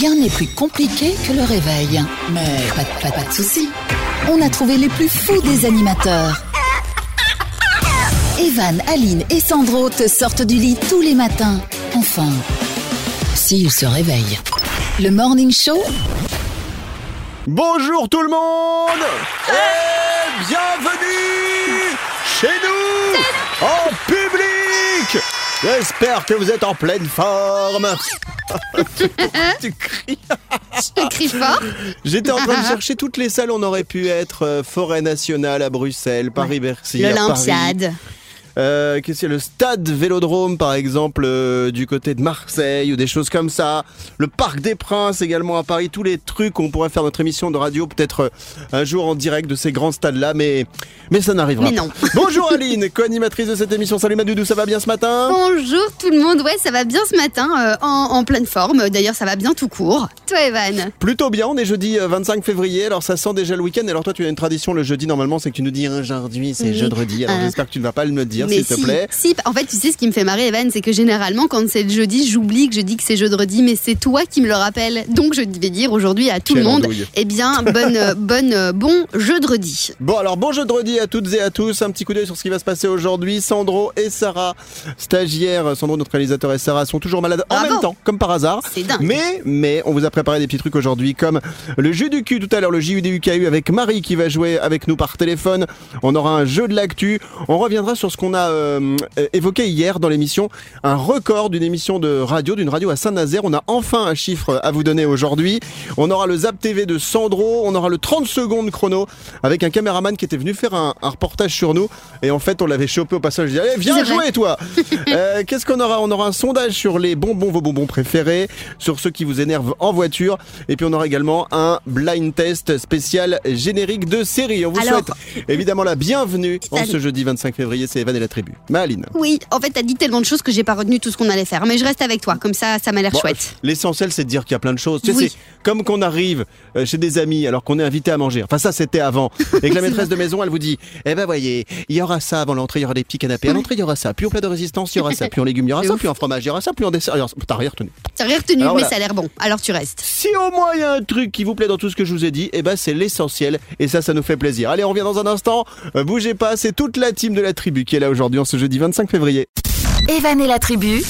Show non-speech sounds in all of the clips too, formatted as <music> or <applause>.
Rien n'est plus compliqué que le réveil. Mais pas, de- soucis. On a trouvé les plus fous des animateurs. Evan, Aline et Sandro te sortent du lit tous les matins. Enfin, s'ils se réveillent. Le Morning Show, Bonjour tout le monde et bienvenue chez nous en public J'espère que vous êtes en pleine forme. <laughs> tu cries. Je crie fort. J'étais en train de <laughs> chercher toutes les salles où on aurait pu être. euh, Forêt nationale à Bruxelles, Paris-Bercy. L'Olympiade. Euh, y a Le stade Vélodrome, par exemple, euh, du côté de Marseille, ou des choses comme ça. Le Parc des Princes, également à Paris. Tous les trucs où on pourrait faire notre émission de radio, peut-être euh, un jour en direct de ces grands stades-là, mais, mais ça n'arrivera Mais pas. non. <laughs> Bonjour Aline, co-animatrice de cette émission. Salut Madoudou, ça va bien ce matin? Bonjour tout le monde. Ouais, ça va bien ce matin, euh, en, en pleine forme. D'ailleurs, ça va bien tout court. Toi, Evan? Plutôt bien, on est jeudi euh, 25 février, alors ça sent déjà le week-end. Alors toi, tu as une tradition le jeudi, normalement, c'est que tu nous dis aujourd'hui, c'est jeudi. Alors j'espère que tu ne vas pas me le dire, Mais s'il te si, plaît. si, en fait, tu sais ce qui me fait marrer, Evan, c'est que généralement, quand c'est le jeudi, j'oublie que je dis que c'est jeudi, mais c'est toi qui me le rappelle. Donc, je vais dire aujourd'hui à tout Quelle le monde, andouille. eh bien, bonne, <laughs> bonne, bon jeudi. Bon alors bon jeudi à toutes et à tous, un petit coup d'œil sur ce qui va se passer aujourd'hui. Sandro et Sarah, stagiaires, Sandro notre réalisateur et Sarah sont toujours malades en même temps, comme par hasard. C'est dingue. Mais mais on vous a préparé des petits trucs aujourd'hui comme le jeu du cul tout à l'heure, le JUDUKU avec Marie qui va jouer avec nous par téléphone. On aura un jeu de l'actu. On reviendra sur ce qu'on a euh, évoqué hier dans l'émission, un record d'une émission de radio, d'une radio à Saint-Nazaire. On a enfin un chiffre à vous donner aujourd'hui. On aura le Zap TV de Sandro, on aura le 30 secondes chrono avec un caméraman qui était venu faire un, un reportage sur nous et en fait on l'avait chopé au passage. Je dis allez viens vrai. jouer toi. <laughs> Euh, Qu'est-ce qu'on aura? On aura un sondage sur les bonbons, vos bonbons préférés, sur ceux qui vous énervent en voiture et puis on aura également un blind test spécial générique de série. On vous Alors- souhaite évidemment la bienvenue en ce jeudi 25 février. C'est Evan et la tribu. Maline. Oui, en fait, t'as dit tellement de choses que j'ai pas retenu tout ce qu'on allait faire. Mais je reste avec toi, comme ça, ça m'a l'air Bon, chouette. L'essentiel, c'est de dire qu'il y a plein de choses. Tu sais, Oui. c'est comme qu'on arrive euh, chez des amis alors qu'on est invité à manger. Enfin, ça, c'était avant. Et que la <laughs> maîtresse de maison, elle vous dit Eh ben, voyez, il y aura ça avant l'entrée, il y aura des petits canapés. À l'entrée, il y aura ça. Puis au plat de résistance, il y aura ça. Puis en légumes, il y aura <laughs> ça. ouf. Puis en fromage, il y aura ça. Puis en dessert, il y aura ça. T'as rien retenu. T'as rien retenu, Alors mais voilà. ça a l'air bon. Alors tu restes. Si au moins il y a un truc qui vous plaît dans tout ce que je vous ai dit, eh ben, c'est l'essentiel. Et ça, ça nous fait plaisir. Allez, on revient dans un instant. Euh, bougez pas, c'est toute la team de la tribu qui est là aujourd'hui, en ce jeudi 25 février. Evan et la tribu,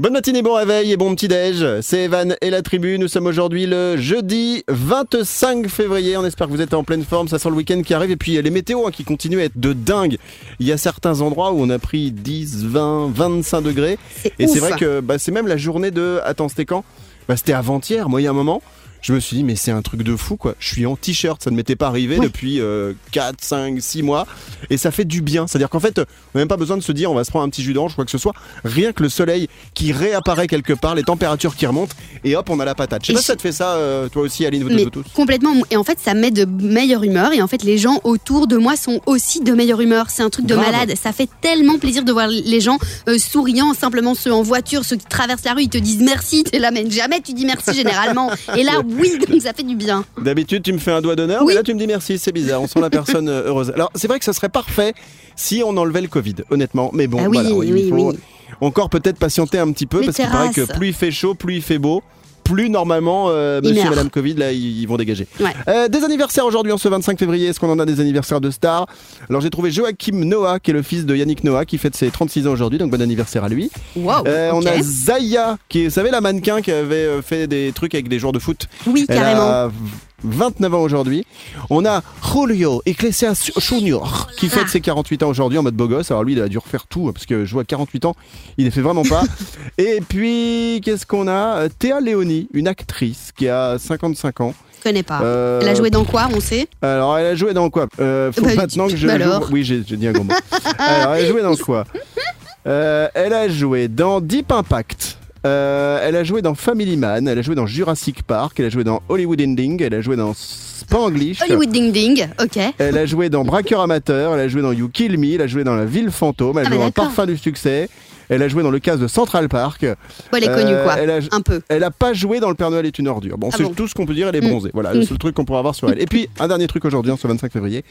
Bonne matinée, bon réveil et bon petit déj. C'est Evan et la tribu. Nous sommes aujourd'hui le jeudi 25 février. On espère que vous êtes en pleine forme. Ça sent le week-end qui arrive et puis les météos hein, qui continuent à être de dingue. Il y a certains endroits où on a pris 10, 20, 25 degrés. Et c'est vrai que bah, c'est même la journée de. Attends, c'était quand? Bah, C'était avant-hier. Moi, il y a un moment. Je me suis dit, mais c'est un truc de fou, quoi. Je suis en t-shirt, ça ne m'était pas arrivé depuis euh, 4, 5, 6 mois. Et ça fait du bien. C'est-à-dire qu'en fait, on n'a même pas besoin de se dire, on va se prendre un petit jus d'orange, quoi que ce soit. Rien que le soleil qui réapparaît quelque part, les températures qui remontent, et hop, on a la patate. Je sais Et pas si je- ça te fait ça, euh, toi aussi, Aline, vous tous, tous. complètement. Et en fait, ça met de meilleure humeur. Et en fait, les gens autour de moi sont aussi de meilleure humeur. C'est un truc de Grave. malade. Ça fait tellement plaisir de voir les gens euh, souriants, simplement ceux en voiture, ceux qui traversent la rue, ils te disent merci. T'es là, mais jamais tu dis merci généralement. Et là, <laughs> oui, donc ça fait du bien. D'habitude, tu me fais un doigt d'honneur, Oui. mais là, tu me dis merci, c'est bizarre. On sent la personne euh, heureuse. Alors, c'est vrai que ça serait parfait si on enlevait le Covid, honnêtement. Mais bon, Ah oui, voilà, il oui, faut oui. encore peut-être patienter un petit peu, Les parce qu'il paraît que plus il fait chaud, plus il fait beau. Plus normalement, euh, monsieur et madame Covid, là, ils ils vont dégager. Ouais. Euh, des anniversaires aujourd'hui, en ce 25 février. Est-ce qu'on en a des anniversaires de stars Alors, j'ai trouvé Joachim Noah, qui est le fils de Yannick Noah, qui fête ses 36 ans aujourd'hui, donc bon anniversaire à lui. Wow. Euh. On a Zaya, qui est, vous savez, la mannequin qui avait fait des trucs avec des joueurs de foot. Oui, Elle carrément. a 29 ans aujourd'hui. On a Julio Iglesias Junior qui fête Ah. ses 48 ans aujourd'hui en mode beau gosse. Alors lui, il a dû refaire tout parce que je vois 48 ans, il ne fait vraiment pas. <laughs> Et puis, qu'est-ce qu'on a? Théa Léoni, une actrice qui a 55 ans. Je connais pas. Euh, Elle a joué dans quoi, on sait? Alors, elle a joué dans quoi? Euh, Faut Bah, maintenant que je bah joue-. Oui, j'ai j'ai dit un gros mot. alors, elle a joué dans quoi? <laughs> Euh, Elle a joué dans Deep Impact. Euh, elle a joué dans Family Man, elle a joué dans Jurassic Park, elle a joué dans Hollywood Ending, elle a joué dans Spanglish. Hollywood Ding Ding, ok. Elle a joué dans Braqueur Amateur, elle a joué dans You Kill Me, elle a joué dans La Ville Fantôme, elle a Ah, joué dans. Parfum du Succès, elle a joué dans le cas de Central Park. Bon, elle est Euh, connue, quoi. elle a- Un peu. Elle a pas joué dans Le Père Noël est une ordure. Bon, Ah c'est bon tout ce qu'on peut dire, elle est Mm. bronzée. Voilà, le seul truc qu'on pourra avoir sur elle. Et puis, un dernier truc aujourd'hui, en ce 25 février.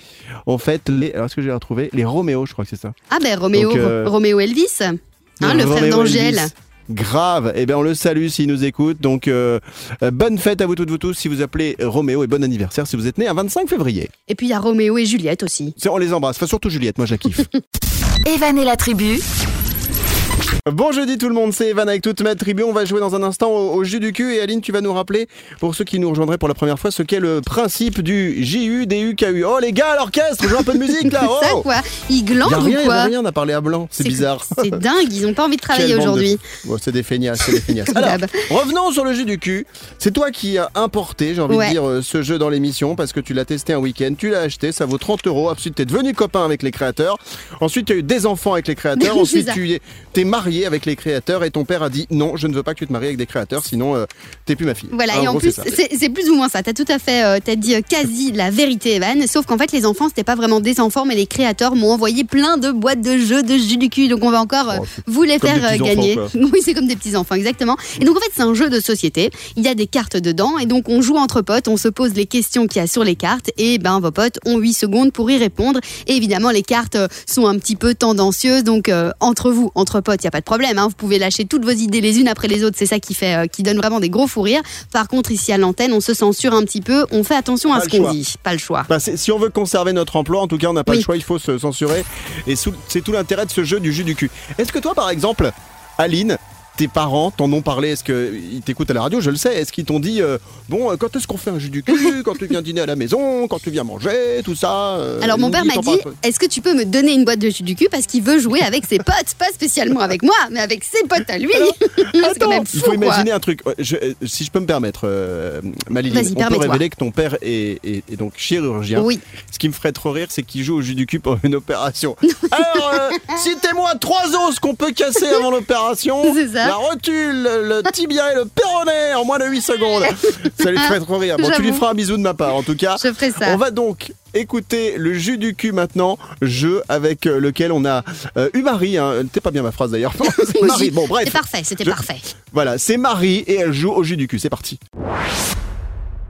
En fait, les. Alors, est-ce que j'ai retrouvé Les Roméo, je crois que c'est ça. Ah ben Roméo, euh, Roméo Elvis, hein, le frère Roméo d'Angèle. Grave. Eh bien, on le salue s'il nous écoute. Donc, euh, euh, bonne fête à vous toutes, vous tous, si vous appelez Roméo et bon anniversaire si vous êtes né un 25 février. Et puis il y a Roméo et Juliette aussi. On les embrasse. Enfin, surtout Juliette, moi, je la kiffe. <laughs> Evan et la tribu, Bon jeudi tout le monde, c'est Evan avec toute ma tribu. On va jouer dans un instant au, au jus du cul et Aline, tu vas nous rappeler, pour ceux qui nous rejoindraient pour la première fois, ce qu'est le principe du JU, DU, KU. Oh les gars, à l'orchestre, joue un peu de musique là. <laughs> Ça Oh quoi Ils y glandent a ou rien, y a quoi rien, on a parlé à blanc. C'est bizarre. C'est dingue, ils ont pas envie de travailler de- aujourd'hui. Bon, c'est des feignasses, c'est des feignasses. <laughs> Alors, revenons sur le jus du cul. C'est toi qui as importé, j'ai envie Ouais. de dire, euh, ce jeu dans l'émission parce que tu l'as testé un week-end, tu l'as acheté, ça vaut 30 euros. Ensuite, t'es devenu copain avec les créateurs. Ensuite, tu as eu des enfants avec les créateurs. <laughs> Ensuite, ça. tu es- t'es marié avec les créateurs et ton père a dit non, je ne veux pas que tu te maries avec des créateurs, sinon euh, t'es plus ma fille. Voilà, En et en gros, plus, c'est ça. c'est c'est plus ou moins ça. T'as tout à fait, euh, t'as dit euh, quasi la vérité, Evan. Sauf qu'en fait, les enfants, c'était pas vraiment des enfants, mais les créateurs m'ont envoyé plein de boîtes de jeux de jus du cul. Donc on va encore euh, Oh, vous les faire euh, gagner. enfants, <laughs> oui, c'est comme des petits enfants, exactement. Et donc en fait, c'est un jeu de société. Il y a des cartes dedans, et donc on joue entre potes, on se pose les questions qu'il y a sur les cartes, et ben vos potes ont 8 secondes pour y répondre. Et évidemment, les cartes euh, sont un petit peu tendancieuses, donc euh, entre vous, entre potes, il y a pas de problème. hein. Vous pouvez lâcher toutes vos idées les unes après les autres. C'est ça qui fait, euh, qui donne vraiment des gros fous rires. Par contre, ici à l'antenne, on se censure un petit peu. On fait attention à ce qu'on dit. Pas le choix. Bah, si on veut conserver notre emploi, en tout cas, on n'a pas Oui. le choix, il faut se censurer. Et c'est tout l'intérêt de ce jeu du jus du cul. Est-ce que toi, par exemple, Aline, tes parents t'en ont parlé Est-ce qu'ils t'écoutent à la radio Je le sais. Est-ce qu'ils t'ont dit, euh, bon, euh, quand est-ce qu'on fait un jus du cul <laughs> Quand tu viens dîner à la maison Quand tu viens manger Tout ça euh, Alors mon père m'a dit, est-ce que tu peux me donner une boîte de jus du cul parce qu'il veut jouer avec ses potes, pas spécialement avec moi, mais avec ses potes à lui. <laughs> quand Attends, même il fou, faut quoi. imaginer un truc. Je- si je peux me permettre, euh, Maline, on peut révéler que ton père est, est- est donc chirurgien. Oui. Ce qui me ferait trop rire, c'est qu'il joue au jus du cul pour une opération. <laughs> Alors, citez-moi trois os qu'on peut casser avant l'opération. C'est ça. La rotule, le tibia et le péroné en moins de 8 secondes. <laughs> Ça lui ferait trop rire. Bon, tu lui feras un bisou de ma part, en tout cas. Je ferai ça. On va donc écouter le jus du cul maintenant, jeu avec euh, lequel on a euh, eu Marie. Hein. T'es pas bien ma phrase d'ailleurs. <laughs> Marie. Bon, bref. C'est parfait, c'était Je- parfait. Voilà, c'est Marie et elle joue au jus du cul. C'est parti.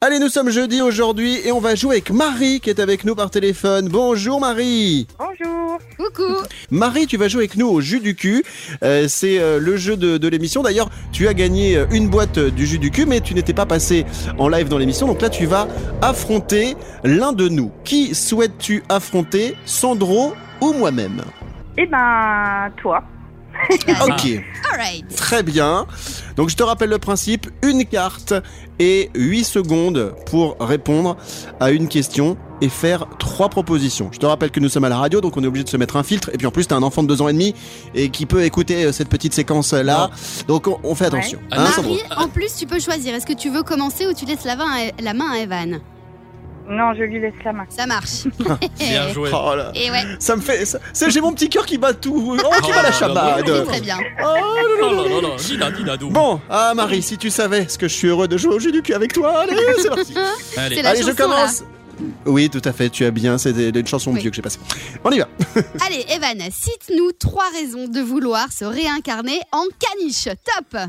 Allez, nous sommes jeudi aujourd'hui et on va jouer avec Marie qui est avec nous par téléphone. Bonjour Marie. Bonjour. Coucou. Marie, tu vas jouer avec nous au jus du cul. Euh, c'est euh, le jeu de, de l'émission. D'ailleurs, tu as gagné euh, une boîte du jus du cul, mais tu n'étais pas passé en live dans l'émission. Donc là, tu vas affronter l'un de nous. Qui souhaites-tu affronter, Sandro ou moi-même? Eh ben, toi. Ok. Alright. Très bien. Donc je te rappelle le principe, une carte et 8 secondes pour répondre à une question et faire trois propositions. Je te rappelle que nous sommes à la radio, donc on est obligé de se mettre un filtre. Et puis en plus, t'as un enfant de 2 ans et demi et qui peut écouter euh, cette petite séquence-là. Donc on, on fait attention. Ouais. Hein, Marie, en plus, tu peux choisir. Est-ce que tu veux commencer ou tu laisses la main à Evan? Non, je lui laisse la main. Ça marche. <laughs> Bien joué. Oh là. Et ouais, Ça me fait. ça- c'est- J'ai mon petit cœur qui bat tout. Oh, qui bat la Oh, chamade. c'est très bien. Oh là là. Oh là Dina, Dina, dou. Bon, ah Marie, si tu savais ce que je suis heureux de jouer au jeu du cul avec toi, allez, <laughs> c'est parti. Allez. C'est la Allez, je chanson, commence. Oui, tout à fait, tu as bien, c'est des- une chanson Oui. vieux que j'ai passée. On y va. <laughs> Allez, Evan, cite-nous trois raisons de vouloir se réincarner en caniche. Top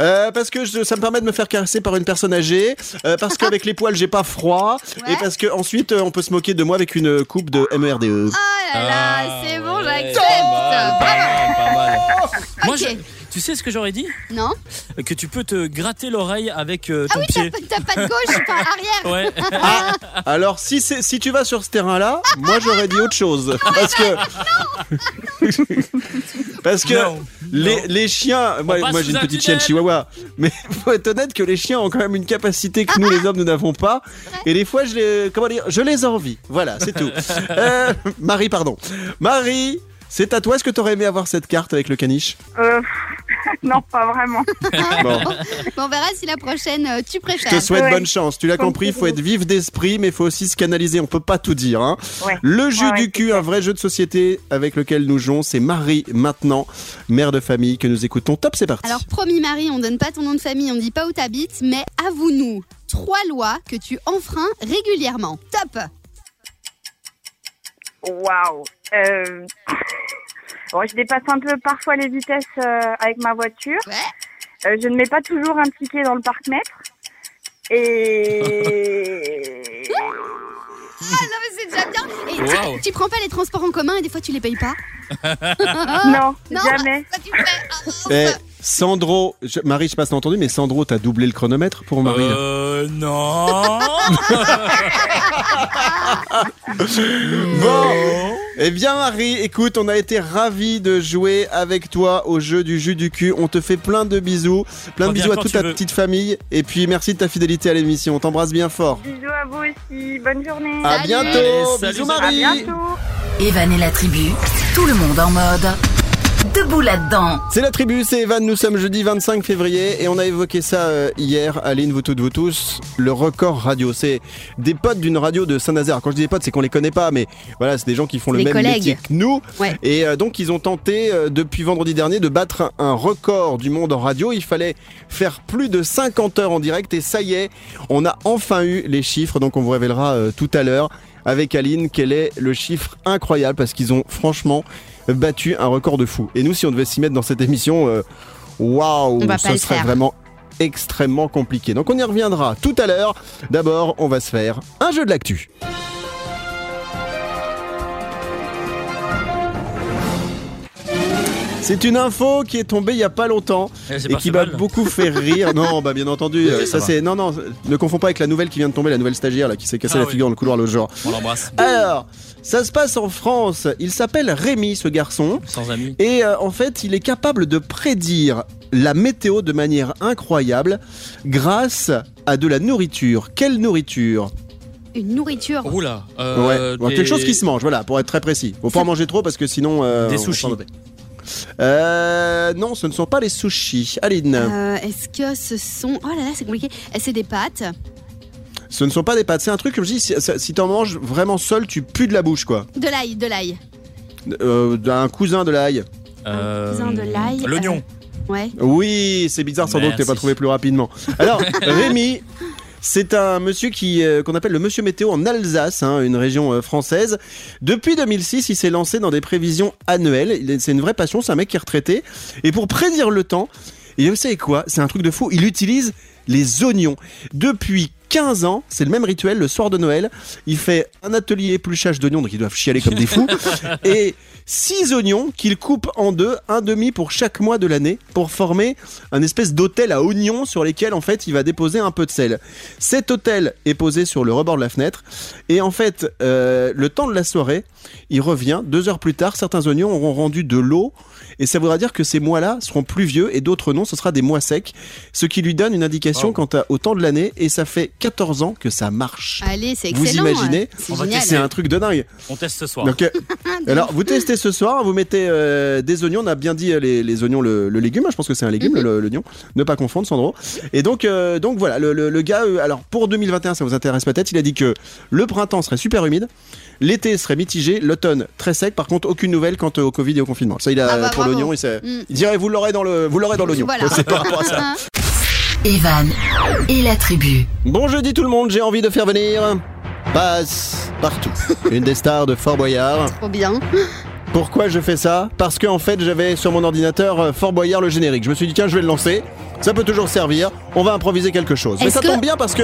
Euh, parce que je- ça me permet de me faire caresser par une personne âgée, euh, parce qu'avec les poils j'ai pas froid, Ouais. et parce que ensuite euh, on peut se moquer de moi avec une coupe de E MERDE. Oh là là, Ah, c'est bon, ouais, j'accepte. Pas mal, pas mal, pas mal. Moi, Ok. je- tu sais ce que j'aurais dit? Non Que tu peux te gratter l'oreille avec euh, Ah ton oui, t'as pied. pas- t'as pas de gauche, pas arrière. <laughs> Ouais. Ah, alors si, si tu vas sur ce terrain-là, moi j'aurais dit autre chose. Parce que. <laughs> parce que Non, les, non. les chiens. Moi, j'ai une un petite chienne chihuahua. Mais <laughs> faut être honnête que les chiens ont quand même une capacité que nous les hommes nous n'avons pas. Et des fois, je les. Comment dire Je les envie. Voilà, c'est tout. Euh, Marie, pardon. Marie. C'est à toi, est-ce que tu aurais aimé avoir cette carte avec le caniche Euh, <laughs> non, pas vraiment. <laughs> Bon, Bon, on verra si la prochaine, euh, tu je préfères. te souhaite Ouais. bonne chance. Tu l'as compris, il faut être vif d'esprit, mais il faut aussi se canaliser. On peut pas tout dire. Hein. Ouais. Le jeu Ouais, ouais, du c'est cul, un vrai jeu de société avec lequel nous jouons, c'est Marie maintenant, mère de famille que nous écoutons. Top, c'est parti. Alors, promis Marie, on donne pas ton nom de famille, on dit pas où t'habites, mais avoue-nous trois lois que tu enfreins régulièrement. Top Waouh. Euh... <laughs> Bon, je dépasse un peu parfois les vitesses euh, avec ma voiture. Ouais. Euh, je ne mets pas toujours un ticket dans le parc-mètre. Et... <laughs> Ah non, mais c'est déjà bien Et tu- Wow. tu, prends pas les transports en commun et des fois tu les payes pas <laughs> non, Non, jamais. Ça tu fais Ah, mince. Sandro, je- Marie, je sais pas si t'as entendu, mais Sandro, t'as doublé le chronomètre pour Marie. là. Euh, non. <laughs> Bon, eh bien Marie, écoute, on a été ravis de jouer avec toi au jeu du jus du cul. On te fait plein de bisous, plein de bisous à toute ta veux. petite famille. Et puis merci de ta fidélité à l'émission. On t'embrasse bien fort. Bisous à vous aussi. Bonne journée. À Salut. bientôt. Allez, salut, bisous. À Marie. bientôt. Evan et la tribu, tout le monde en mode debout là-dedans. C'est la tribu, c'est Evan, nous sommes jeudi 25 février et on a évoqué ça euh, hier, Aline, vous toutes, vous tous, le record radio. C'est des potes d'une radio de Saint-Nazaire. Quand je dis des potes, c'est qu'on les connaît pas, mais voilà, c'est des gens qui font le même collègues. métier que nous. Ouais. Et euh, donc ils ont tenté euh, depuis vendredi dernier de battre un record du monde en radio. Il fallait faire plus de 50 heures en direct et ça y est, on a enfin eu les chiffres. Donc on vous révélera tout à l'heure avec Aline quel est le chiffre incroyable parce qu'ils ont franchement battu un record de fou. Et nous, si on devait s'y mettre dans cette émission, euh, waouh, ce le serait faire. vraiment extrêmement compliqué. Donc on y reviendra tout à l'heure. D'abord, on va se faire un jeu de l'actu. C'est une info qui est tombée il y a pas longtemps Eh, et qui m'a beaucoup fait <laughs> rire. Non, bah bien entendu, Oui, euh, ça ça, c'est non non, ne confonds pas avec la nouvelle qui vient de tomber, la nouvelle stagiaire là qui s'est cassée Ah la oui. figure dans le couloir le jour. On l'embrasse. Alors, ça se passe en France. Il s'appelle Rémi ce garçon Sans amis. et euh, en fait, il est capable de prédire la météo de manière incroyable grâce à de la nourriture. Quelle nourriture? Une nourriture. Oula. Ouais, Euh, des- quelque chose qui se mange, voilà, pour être très précis. Faut pas en manger trop parce que sinon. euh, Des sushis. Euh, non, ce ne sont pas les sushis. Aline, Euh, Est-ce que ce sont. Oh là là, c'est compliqué. C'est des pâtes. Ce ne sont pas des pâtes. C'est un truc, comme je dis, si, si t'en manges vraiment seul, tu pues de la bouche, quoi. De l'ail, de l'ail. Euh, d'un cousin de l'ail. Euh, cousin de l'ail, L'oignon. Ouais. Oui, c'est bizarre sans doute que tu Merci. pas trouvé plus rapidement. Alors, <laughs> Rémi, c'est un monsieur qui euh, qu'on appelle le monsieur météo en Alsace, hein, une région euh, française. Depuis 2006, il s'est lancé dans des prévisions annuelles. C'est une vraie passion, c'est un mec qui est retraité. Et pour prédire le temps, et vous savez quoi? C'est un truc de fou. Il utilise les oignons. Depuis 15 ans, c'est le même rituel le soir de Noël. Il fait un atelier épluchage d'oignons, donc ils doivent chialer comme des fous. <laughs> et 6 oignons qu'il coupe en deux, un demi pour chaque mois de l'année, pour former un espèce d'hôtel à oignons sur lesquels en fait il va déposer un peu de sel. Cet hôtel est posé sur le rebord de la fenêtre et en fait euh, le temps de la soirée, il revient deux heures plus tard, certains oignons auront rendu de l'eau et ça voudra dire que ces mois-là seront pluvieux et d'autres non, ce sera des mois secs, ce qui lui donne une indication Oh. quant à- au temps de l'année et ça fait 14 ans que ça marche. Allez, c'est Vous excellent. imaginez C'est On va génial. C'est un truc de dingue. On teste ce soir. Donc, euh, <laughs> alors, vous testez ce soir, vous mettez euh, des oignons. On a bien dit euh, les, les oignons, le, le légume. hein, Je pense que c'est un légume, Mhm. le- l'oignon. Ne pas confondre, Sandro. Et donc, euh, donc voilà, le, le- le gars. euh, alors, pour 2021, ça vous intéresse peut-être. Il a dit que le printemps serait super humide, l'été serait mitigé, l'automne très sec. Par contre, aucune nouvelle quant au Covid et au confinement. Ça, il a Ah bah, pour l'oignon. Il, sait- Mm. il dirait vous l'aurez dans le, vous l'aurez dans l'oignon. Voilà. <laughs> C'est par rapport à ça. Evan et la tribu. Bon jeudi tout le monde, j'ai envie de faire venir passe partout. <laughs> Une des stars de Fort Boyard. Trop bien. Pourquoi je fais ça? Parce qu'en fait, j'avais sur mon ordinateur euh, Fort Boyard le générique. Je me suis dit, tiens, je vais le lancer. Ça peut toujours servir. On va improviser quelque chose. Mais ça que- tombe bien parce que.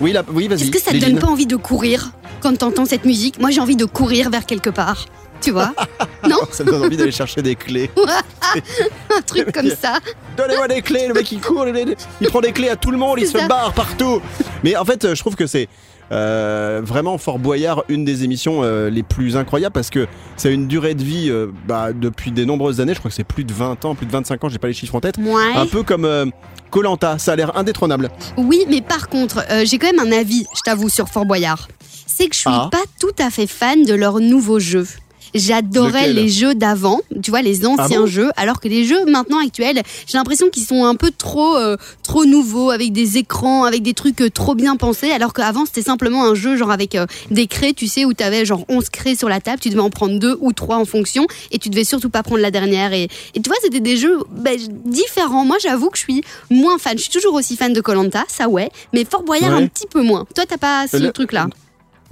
Oui, là, oui vas-y. Est-ce que ça te donne pas envie de courir? Quand t'entends cette musique Moi, j'ai envie de courir vers quelque part. Tu vois <laughs> Non Ça me donne envie d'aller chercher des clés. <laughs> Un truc comme ça. Donnez-moi des clés, le mec il court, il, prend des clés à tout le monde, il se barre partout. Mais en fait, euh, je trouve que c'est euh, vraiment Fort Boyard, une des émissions euh, les plus incroyables parce que ça a une durée de vie euh, bah, depuis des nombreuses années. Je crois que c'est plus de 20 ans, plus de 25 ans, j'ai pas les chiffres en tête. Ouais. Un peu comme Colanta, ça a l'air indétrônable. Oui, mais par contre, j'ai quand même un avis, je t'avoue, sur Fort Boyard. C'est que je suis Ah. pas tout à fait fan de leur nouveau jeu. J'adorais les jeux d'avant, tu vois, les anciens Ah bon jeux, alors que les jeux maintenant actuels, j'ai l'impression qu'ils sont un peu trop, euh, trop nouveaux, avec des écrans, avec des trucs euh, trop bien pensés, alors qu'avant c'était simplement un jeu genre avec euh, des craies, tu sais, où tu avais genre 11 craies sur la table, tu devais en prendre deux ou trois en fonction, et tu devais surtout pas prendre la dernière. Et, et tu vois, c'était des jeux ben, différents. Moi, j'avoue que je suis moins fan. Je suis toujours aussi fan de Colanta, ça ouais, mais Fort Boyard Ouais. un petit peu moins. Toi, t'as pas ce truc-là?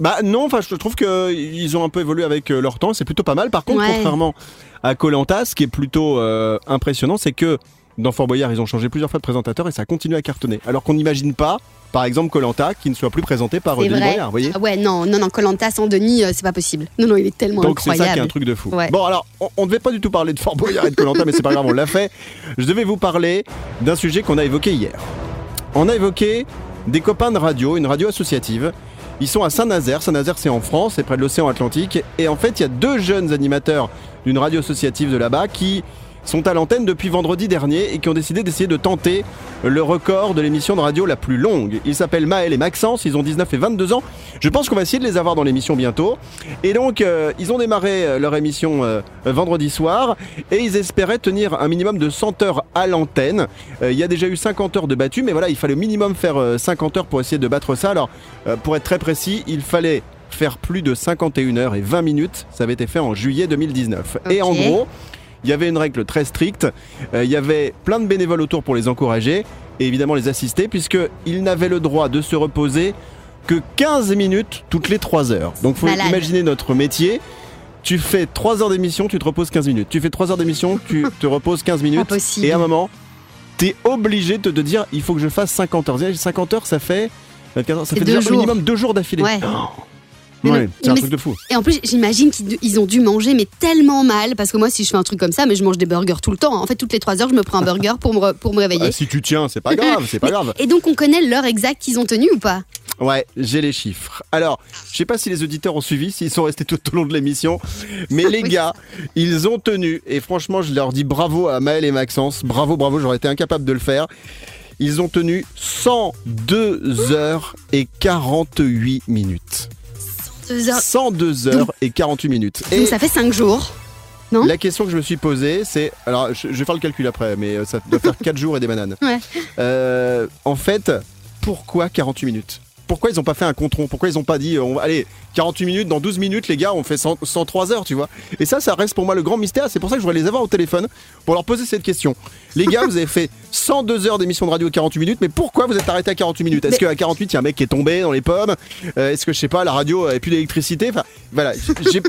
Bah non, enfin je trouve que ils ont un peu évolué avec euh, leur temps, c'est plutôt pas mal. Par contre, Ouais. contrairement à Colanta, ce qui est plutôt euh, impressionnant, c'est que dans Fort Boyard, ils ont changé plusieurs fois de présentateur et ça continue à cartonner. Alors qu'on n'imagine pas, par exemple, Colanta qui ne soit plus présenté par C'est Denis vrai. Brognard, vous voyez Ah ouais, non, non, non, Colanta sans Denis, euh, c'est pas possible. Non, non, il est tellement Donc c'est ça qui est un incroyable. truc de fou. Ouais. Bon alors, on, on devait pas du tout parler de Fort Boyard et de Colanta, mais c'est pas grave, on l'a fait. Je devais vous parler d'un sujet qu'on a évoqué hier. On a évoqué des copains de radio, une radio associative. Ils sont à Saint-Nazaire. Saint-Nazaire, c'est en France, c'est près de l'océan Atlantique. Et en fait, il y a deux jeunes animateurs d'une radio associative de là-bas qui sont à l'antenne depuis vendredi dernier et qui ont décidé d'essayer de tenter le record de l'émission de radio la plus longue. Ils s'appellent Maël et Maxence, ils ont 19 et 22 ans. Je pense qu'on va essayer de les avoir dans l'émission bientôt. Et donc, euh, ils ont démarré euh, leur émission euh, vendredi soir et ils espéraient tenir un minimum de 100 heures à l'antenne. Euh, il y a déjà eu 50 heures de battu, mais voilà, il fallait au minimum faire euh, 50 heures pour essayer de battre ça. Alors, pour être très précis, il fallait faire plus de 51 heures et 20 minutes. Ça avait été fait en juillet 2019. Et en gros, il y avait une règle très stricte. Euh, il y avait plein de bénévoles autour pour les encourager et évidemment les assister, puisqu'ils n'avaient le droit de se reposer que 15 minutes toutes les 3 heures. Donc faut Malade. imaginer notre métier. Tu fais 3 heures d'émission, tu te reposes 15 minutes. Tu fais 3 heures d'émission, tu te reposes 15 minutes. Et à un moment, t'es obligé de te dire il faut que je fasse 50 heures. 50 heures, ça fait. 24 heures, ça fait deux déjà au jours. minimum 2 jours d'affilée. Ouais. Oh. Ouais, c'est un mais truc de fou. Et en plus, j'imagine qu'ils ils ont dû manger, mais tellement mal. Parce que moi, si je fais un truc comme ça, mais je mange des burgers tout le temps. En fait, toutes les 3 heures, je me prends un burger pour me, pour me réveiller. Ah, si tu tiens, c'est pas grave, c'est pas grave. Et donc, on connaît l'heure exacte qu'ils ont tenue ou pas? Ouais, j'ai les chiffres. Alors, je sais pas si les auditeurs ont suivi, s'ils sont restés tout au long de l'émission, mais les <laughs> Oui. gars, ils ont tenu, et franchement, je leur dis bravo à Maël et Maxence, bravo, bravo, j'aurais été incapable de le faire. Ils ont tenu 102 heures et 48 minutes. Deux heures. 102 heures et 48 minutes. Et Donc, ça fait 5 jours. Non? la question que je me suis posée, c'est. Alors, je, je vais faire le calcul après, mais euh, ça doit faire 4 jours et des bananes. Ouais. Euh, en fait, pourquoi 48 minutes? Pourquoi ils n'ont pas fait un contron? Pourquoi ils n'ont pas dit, euh, on allez, 48 minutes, dans 12 minutes, les gars, on fait 100 103 heures, tu vois? Et ça, ça reste pour moi le grand mystère. C'est pour ça que je voudrais les avoir au téléphone pour leur poser cette question. Les gars, vous avez fait 102 heures d'émission de radio 48 minutes, mais pourquoi vous êtes arrêté à 48 minutes? Est-ce qu'à 48, il y a un mec qui est tombé dans les pommes? Euh, Est-ce que, je sais pas, la radio avait plus d'électricité? Enfin, voilà,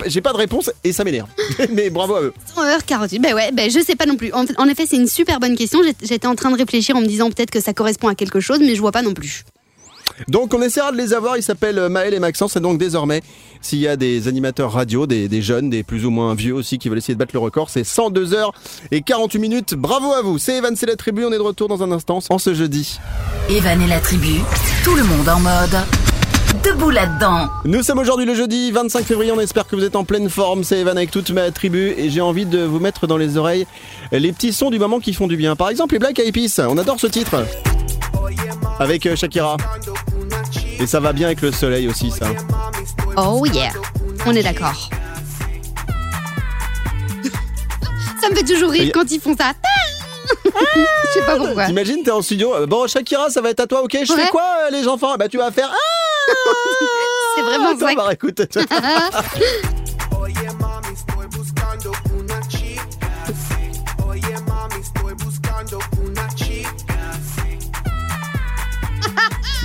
j'ai pas de réponse et ça m'énerve. <laughs> mais bravo à eux. 100 heures 48. Ben ouais, ben je sais pas non plus. En, en effet, c'est une super bonne question. J'étais- J'étais en train de réfléchir en me disant peut-être que ça correspond à quelque chose, mais je vois pas non plus. Donc on essaiera de les avoir, ils s'appellent euh, Maël et Maxence et donc désormais s'il y a des animateurs radio, des, des jeunes, des plus ou moins vieux aussi qui veulent essayer de battre le record, c'est 102 heures et 48 minutes, bravo à vous, c'est Evan, c'est la tribu, on est de retour dans un instant en ce jeudi. Evan et la tribu, tout le monde en mode. Debout là-dedans. Nous sommes aujourd'hui le jeudi 25 février, on espère que vous êtes en pleine forme, c'est Evan avec toute ma tribu et j'ai envie de vous mettre dans les oreilles les petits sons du moment qui font du bien. Par exemple les Black Eyed Peas, on adore ce titre avec euh, Shakira. Et ça va bien avec le soleil aussi ça. Oh yeah, on est d'accord. ça me fait toujours rire quand ils font ça. <laughs> Je sais pas pourquoi. T'imagines, t'es en studio. euh, Bon, Shakira, ça va être à toi, ok? Je Ouais. fais quoi, euh, les enfants? Bah, tu vas faire. <laughs> Ah C'est vraiment ça. bah, écoute. <laughs>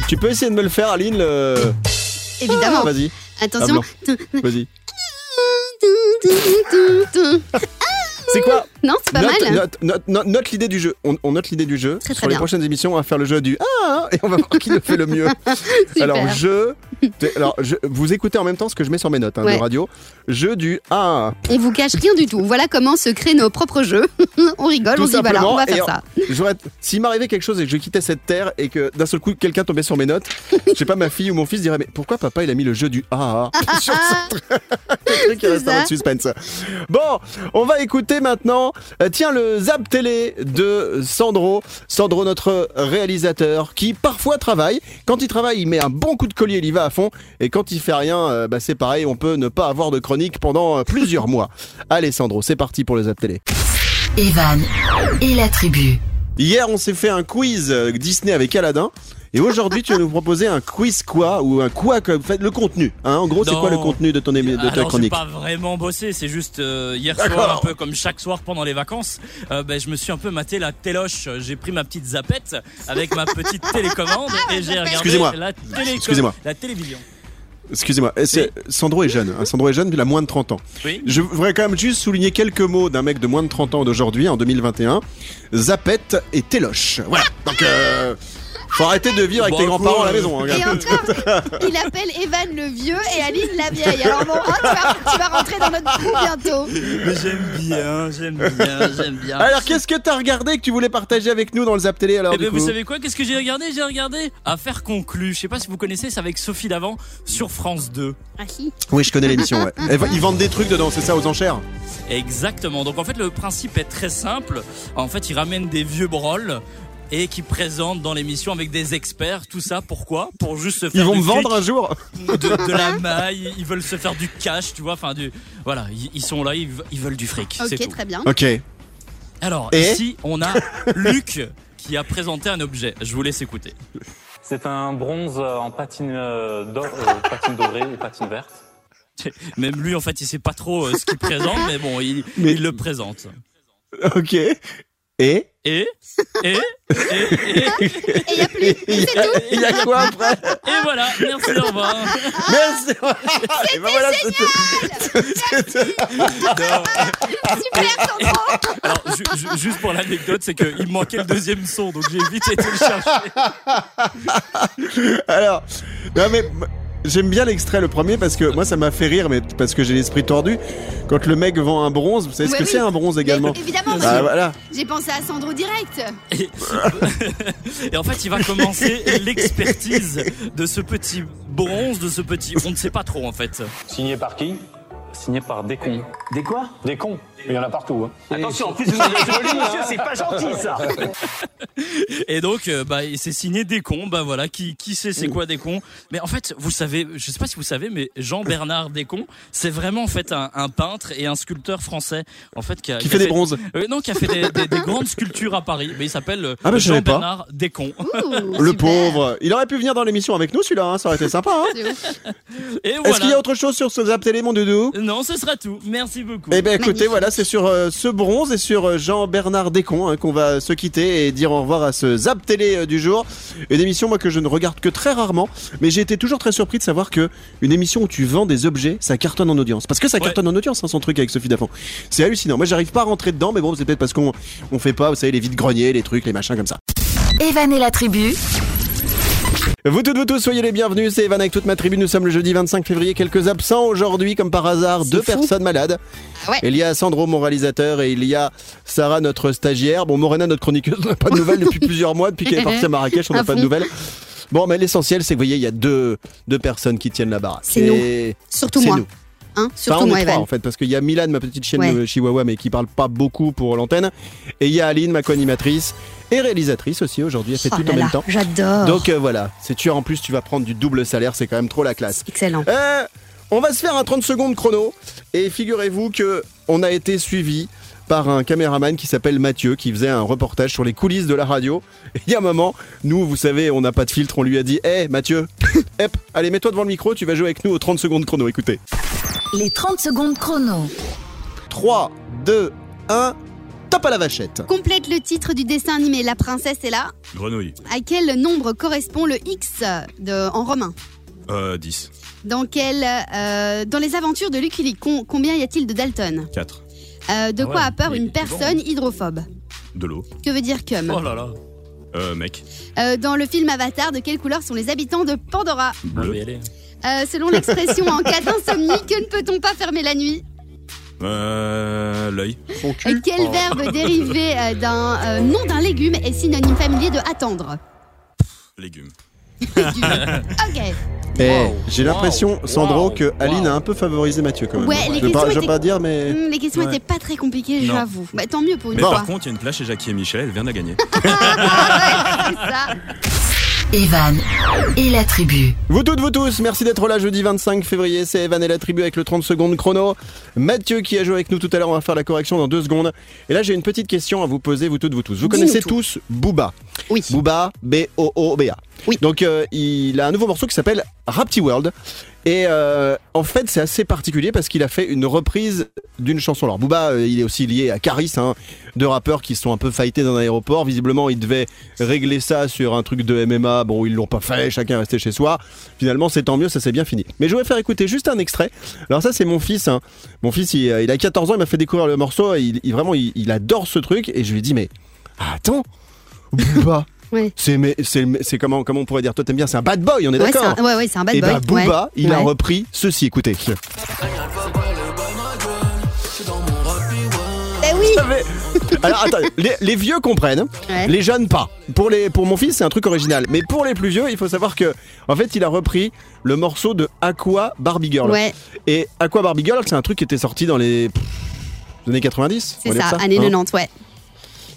tu peux essayer de me le faire, Aline le... Évidemment. Ah, Vas-y, Attention. vas-y. <laughs> C'est quoi Non, c'est pas note, mal. note, note, note- note l'idée du jeu. On, on note l'idée du jeu. Très, très Sur les bien. prochaines émissions, on va faire le jeu du Ah et on va voir qui le fait le mieux. <laughs> Super. Alors, jeu. Alors, je, vous écoutez en même temps ce que je mets sur mes notes hein, Ouais. de radio. Jeu du Ah. On vous cache rien du tout. Voilà comment se créent nos propres jeux. <laughs> on rigole, Tout on se dit voilà, simplement. on va faire en- ça. S'il m'arrivait quelque chose et que je quittais cette terre et que d'un seul coup quelqu'un tombait sur mes notes, je sais pas, ma fille ou mon fils dirait Mais pourquoi papa il a mis le jeu du ah ah <laughs> sur ce truc? Qui reste mode suspense. Bon, on va écouter maintenant, euh, tiens, le Zap Télé de Sandro. Sandro, notre réalisateur, qui parfois travaille. Quand il travaille, il met un bon coup de collier, il y va à fond. Et quand il fait rien, euh, bah, c'est pareil, on peut ne pas avoir de chronique pendant euh, plusieurs mois. <laughs> Allez, Sandro, c'est parti pour le Zap Télé. Evan et la tribu. Hier, on s'est fait un quiz Disney avec Aladdin. Et aujourd'hui, tu vas nous proposer un quiz quoi ou un quoi que fait le contenu. Hein en gros, c'est quoi le contenu de ton émi- de ta Alors, j'ai chronique pas vraiment bossé, c'est juste euh, hier D'accord. soir, un peu comme chaque soir pendant les vacances, euh, ben, je me suis un peu maté la téloche. J'ai pris ma petite zapette avec ma petite <laughs> télécommande et j'ai regardé Excusez-moi. la, Excusez-moi. la télévision. Excusez-moi, c'est- Sandro est jeune. hein. Sandro est jeune, il a moins de 30 ans. Oui. Je voudrais quand même juste souligner quelques mots d'un mec de moins de 30 ans d'aujourd'hui, en 2021. Zapette et Téloche. Voilà. Donc, euh, faut arrêter de vivre avec Bon, tes grands-parents à la maison. hein, Et gars. encore, il appelle Evan le vieux et Aline la vieille. Alors bon, hein, tu, vas, tu vas rentrer dans notre trou bientôt. Mais j'aime bien, j'aime bien, j'aime bien. Alors, qu'est-ce que t'as regardé que tu voulais partager avec nous dans le Zap Télé alors Eh du ben, coup vous savez quoi? Qu'est-ce que j'ai regardé? J'ai regardé Affaire conclue. Je sais pas si vous connaissez, c'est avec Sophie Davant sur France 2. Ah si. Oui, je connais l'émission. Ouais. <laughs> Ils vendent des trucs dedans, c'est ça, aux enchères? Exactement. Donc en fait, le principe est très simple. En fait, ils ramènent des vieux brols et qui présentent dans l'émission avec des experts. Tout ça, pourquoi? Pour juste se faire Ils vont du me vendre un jour de, de la maille. Ils veulent se faire du cash, tu vois. Enfin, du voilà. Ils, ils sont là, ils, ve- ils veulent du fric. Ok, tout. très bien. Ok. Alors Et ici, on a <laughs> Luc qui a présenté un objet. Je vous laisse écouter. C'est un bronze en patine euh, d'or, euh, patine dorée et patine verte. <laughs> Même lui, en fait, il sait pas trop euh, ce qu'il présente, mais bon, il, Mais- il le présente. Ok. Et Et, et, et, et, il y a plus. Il y, a- il y a quoi après et voilà. Merci, au revoir. Merci Et ben voilà, c'était- Super, Sandro. Alors, ju- ju- juste pour l'anecdote, c'est qu'il me manquait le deuxième son, donc j'ai vite été le chercher. <laughs> Alors, non mais j'aime bien l'extrait le premier parce que moi ça m'a fait rire, mais parce que j'ai l'esprit tordu. Quand le mec vend un bronze, vous savez ce que oui. c'est un bronze également Mais évidemment, Ah j'ai- voilà. j'ai pensé à Sandro direct. Et, <laughs> et en fait, il va commencer <laughs> l'expertise de ce petit bronze, de ce petit. On ne sait pas trop en fait. Signé par qui? Signé par des cons. Des quoi? Des cons. Il y en a partout. Hein. Attention, en plus vous avez joli, <laughs> monsieur, c'est pas <laughs> gentil ça. Et donc, euh, bah, c'est signé des cons. Bah voilà, qui, qui sait c'est quoi des cons Mais en fait, vous savez, je sais pas si vous savez, mais Jean-Bernard Descons, c'est vraiment en fait un, un peintre et un sculpteur français, en fait, qui, a, Qui a fait des bronzes. Euh, non, qui a fait des, des- des grandes sculptures à Paris. Mais il s'appelle euh, Ah bah. Jean-Bernard Descons. Ouh, <laughs> Le pauvre. Il aurait pu venir dans l'émission avec nous celui-là, hein, ça aurait été sympa. Hein. Est-ce voilà. qu'il y a autre chose sur ce Zap Télé, mon doudou? Non, ce sera tout. Merci beaucoup. Eh ben écoutez, Magnifique. voilà, c'est sur euh, ce bronze et sur euh, Jean-Bernard Descons hein, qu'on va se quitter et dire au revoir à ce Zap Télé euh, du jour. Une émission moi que je ne regarde que très rarement, mais j'ai été toujours très surpris de savoir que une émission où tu vends des objets, ça cartonne en audience. Parce que ça Ouais. cartonne en audience, hein, son truc avec Sophie Dafont. C'est hallucinant. Moi, j'arrive pas à rentrer dedans, mais bon, c'est peut-être parce qu'on on fait pas, vous savez, les vides greniers, les trucs, les machins comme ça. Evan et la tribu, Vous toutes, vous tous, soyez les bienvenus. C'est Evan avec toute ma tribu. Nous sommes le jeudi 25 février. Quelques absents aujourd'hui, comme par hasard, deux fou. personnes malades. Ah ouais. Il y a Sandro, mon réalisateur, et il y a Sarah, notre stagiaire. Bon, Morena, notre chroniqueuse, on n'a pas de nouvelles depuis plusieurs mois. Depuis qu'elle est partie à Marrakech, on n'a <laughs> pas de nouvelles. Bon, mais l'essentiel, c'est que vous voyez, il y a deux, deux personnes qui tiennent la baraque. C'est Et Surtout moi. nous. Surtout on est trois en fait, parce qu'il y a Milan, ma petite chienne Ouais. de Chihuahua, mais qui parle pas beaucoup pour l'antenne. Et il y a Aline, ma co-animatrice et réalisatrice aussi aujourd'hui. Elle fait Oh tout en même là, temps. J'adore. Donc euh, voilà, c'est tu en plus tu vas prendre du double salaire, c'est quand même trop la classe. Excellent. Euh, on va se faire un 30 secondes chrono et figurez-vous que on a été suivi par un caméraman qui s'appelle Mathieu qui faisait un reportage sur les coulisses de la radio. Et il y a un moment, nous vous savez, on n'a pas de filtre, on lui a dit "Hé Mathieu, <laughs> hep, allez mets-toi devant le micro, tu vas jouer avec nous aux 30 secondes chrono." Écoutez. Les 30 secondes chrono. 3 2 1 Top à la vachette. Complète le titre du dessin animé La princesse est là. Grenouille. À quel nombre correspond le X de, en romain Euh, 10. dans, quel, euh, dans les aventures de Lucky Luke, combien y a-t-il de Dalton 4. Euh, De Ah quoi ouais, a peur il- une est personne hydrophobe De l'eau. Que veut dire cum Oh là là. Euh, mec. Euh, Dans le film Avatar, de quelle couleur sont les habitants de Pandora Ah, Bleu. Euh, Selon l'expression en cas d'insomnie, que ne peut-on pas fermer la nuit Euh, l'œil. Son cul. Quel Oh. verbe dérivé euh, d'un euh, nom d'un légume est synonyme familier de attendre. Légume. Ok. Eh, Wow. j'ai l'impression, Wow. Sandro, Wow. que Aline Wow. a un peu favorisé Mathieu quand même. Ouais, les je veux pas, questions je veux étaient- pas dire, mais. Hmm, les questions Ouais. étaient pas très compliquées, Non. j'avoue. Bah, tant mieux pour une Mais fois. par contre, il y a une place chez Jackie et Michel, elle vient de la gagner. <laughs> C'est ça. Evan et la tribu. Vous toutes, vous tous, merci d'être là jeudi 25 février. C'est Evan et la tribu avec le 30 secondes chrono. Mathieu qui a joué avec nous tout à l'heure, on va faire la correction dans deux secondes. Et là, j'ai une petite question à vous poser, vous toutes, vous tous. Vous Dis-nous connaissez tout. tous Booba? Oui. Booba, B-O-O-B-A. Oui. Donc, euh, il a un nouveau morceau qui s'appelle Rapti World. Et euh, en fait, c'est assez particulier parce qu'il a fait une reprise d'une chanson. Alors Booba, euh, il est aussi lié à Caris, hein, deux rappeurs qui sont un peu fightés dans un aéroport. Visiblement, ils devaient régler ça sur un truc de MMA. Bon, ils l'ont pas fait, chacun est resté chez soi. Finalement, c'est tant mieux, ça s'est bien fini. Mais je voulais faire écouter juste un extrait. Alors ça, c'est mon fils. hein. Mon fils, il, il a 14 ans, il m'a fait découvrir le morceau. Et il, vraiment, adore ce truc. Et je lui ai dit, mais attends, Booba. Ouais. C'est comment comment on pourrait dire toi t'aimes bien c'est un bad boy on est Ouais, d'accord ouais, c'est un bad et boy. bah Booba il a repris ceci écoutez Eh oui Alors attends, les, les vieux comprennent, Ouais. les jeunes pas. Pour les pour mon fils, c'est un truc original, mais pour les plus vieux, il faut savoir que en fait, il a repris le morceau de Aqua Barbie Girl. Ouais, Et Aqua Barbie Girl, c'est un truc qui était sorti dans les pff, années 90. on c'est dire ça, années hein 90, ouais.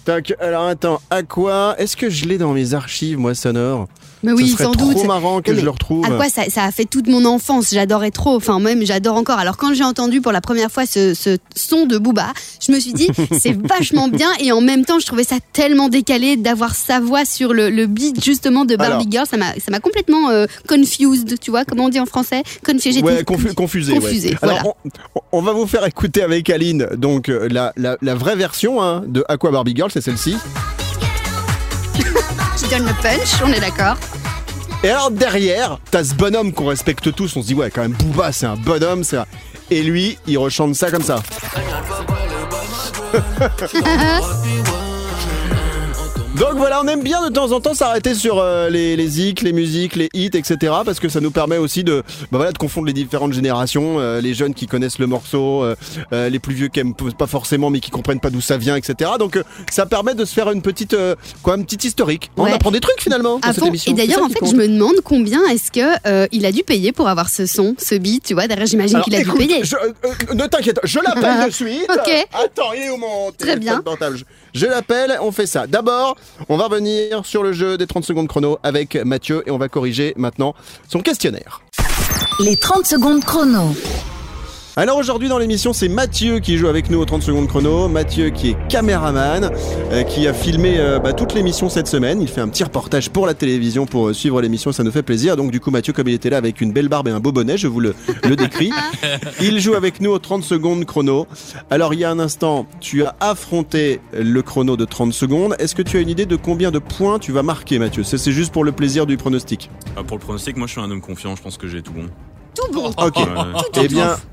Tac, alors attends, Aqua, est-ce que je l'ai dans mes archives moi sonores Mais oui, sans trop doute. marrant que je le retrouve. À quoi ça, ça a fait toute mon enfance? J'adorais trop. Enfin, même, j'adore encore. Alors, quand j'ai entendu pour la première fois ce, ce son de Booba, je me suis dit, <laughs> c'est vachement bien. Et en même temps, je trouvais ça tellement décalé d'avoir sa voix sur le, le beat, justement, de Barbie Alors. Girl. Ça m'a, complètement euh, confused, tu vois, comment on dit en français? Confused. j'étais- Ouais, confu- confusé. ouais. Confusé, Alors, on, on va vous faire écouter avec Aline donc euh, la, la, la vraie version hein, de Aqua Barbie Girl, c'est celle-ci. Donne le punch, on est d'accord. Et alors derrière, t'as ce bonhomme qu'on respecte tous, on se dit ouais quand même Booba c'est un bonhomme, c'est un... Et lui, il rechante ça comme ça. <laughs> <laughs> Donc voilà, on aime bien de temps en temps s'arrêter sur euh, les, les zik, les musiques, les hits, etc. Parce que ça nous permet aussi de, bah voilà, de confondre les différentes générations, euh, les jeunes qui connaissent le morceau, euh, les plus vieux qui aiment pas forcément mais qui comprennent pas d'où ça vient, etc. Donc ça permet de se faire une petite, quoi, une petite historique. On apprend des trucs finalement dans À cette fond. émission. Et d'ailleurs, en fait, je me demande combien est-ce que il a dû payer pour avoir ce son, ce beat, tu vois. Derrière, j'imagine qu'il a écoute, dû payer. je- ne t'inquiète, je l'appelle de <laughs> suite. Ok. Attends, il est où mon Très bien. Je l'appelle, on fait ça. D'abord, on va revenir sur le jeu des 30 secondes chrono avec Mathieu et on va corriger maintenant son questionnaire. Les 30 secondes chrono. Alors aujourd'hui dans l'émission, c'est Mathieu qui joue avec nous aux 30 secondes chrono. Mathieu qui est caméraman, euh, qui a filmé euh, bah, toute l'émission cette semaine. Il fait un petit reportage pour la télévision pour euh, suivre l'émission, ça nous fait plaisir. Donc du coup Mathieu, comme il était là avec une belle barbe et un beau bonnet, je vous le, le décris. <laughs> Il joue avec nous aux 30 secondes chrono. Alors il y a un instant, tu as affronté le chrono de 30 secondes. Est-ce que tu as une idée de combien de points tu vas marquer Mathieu? C'est c'est juste pour le plaisir du pronostic. Ah, pour le pronostic, moi je suis un homme confiant, je pense que j'ai tout bon. Tout bon. Ok. Ouais. Eh bien, Tout, Ok. tout,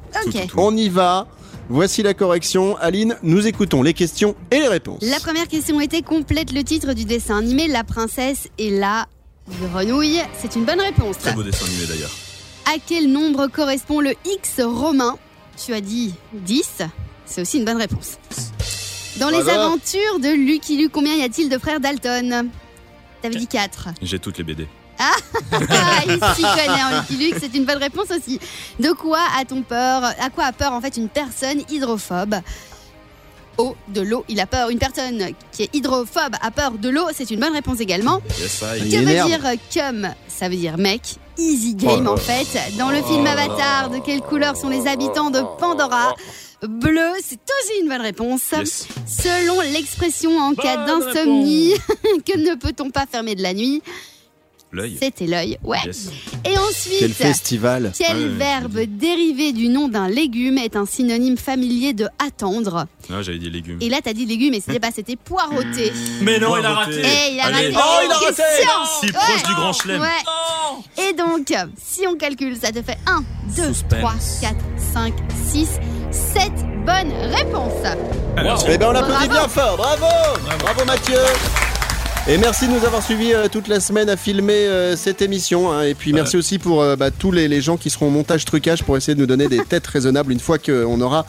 On y va. Voici la correction. Aline, nous écoutons les questions et les réponses. La première question était complète le titre du dessin animé La princesse et la grenouille. C'est une bonne réponse. Très beau dessin animé d'ailleurs. À quel nombre correspond le X romain? Tu as dit 10. C'est aussi une bonne réponse. Dans les aventures de Lucky Luke, combien y a-t-il de frères Dalton? T'avais dit 4. J'ai toutes les BD. Ah, <laughs> il s'y connaît en Lucky Luke, c'est une bonne réponse aussi. De quoi a-t-on peur À quoi a peur en fait une personne hydrophobe? Eau, de l'eau, il a peur. Une personne qui est hydrophobe a peur de l'eau, c'est une bonne réponse également. Yes, Que veut énerve. dire cum? Ça veut dire mec. Easy game Oh là en fait. Dans le film Avatar, de quelle couleur sont les habitants de Pandora? Bleu, c'est aussi une bonne réponse. Yes. Selon l'expression en cas d'insomnie, <laughs> que ne peut-on pas fermer de la nuit? L'œil. C'était l'œil. Ouais. Yes. Et ensuite, Quel festival. quel Ouais, ouais, verbe dérivé du nom d'un légume est un synonyme familier de attendre? Ah, j'avais dit légumes. Et là, t'as dit légume, mais c'était pas, c'était poireauter. Mais non, il a Poireauté. raté. Eh, il a Allez. raté Oh, il a raté. Si proche du grand chelem. Ouais. Et donc, si on calcule, ça te fait 1, 2, Suspense. 3, 4, 5, 6, 7 bonnes réponses. Wow. Eh ben on applaudit Bravo. bien fort. Bravo. Bravo Mathieu. Et merci de nous avoir suivis euh, toute la semaine à filmer euh, cette émission. hein. Et puis merci aussi pour euh, bah, tous les, les gens qui seront au montage trucage pour essayer de nous donner des <laughs> têtes raisonnables une fois qu'on aura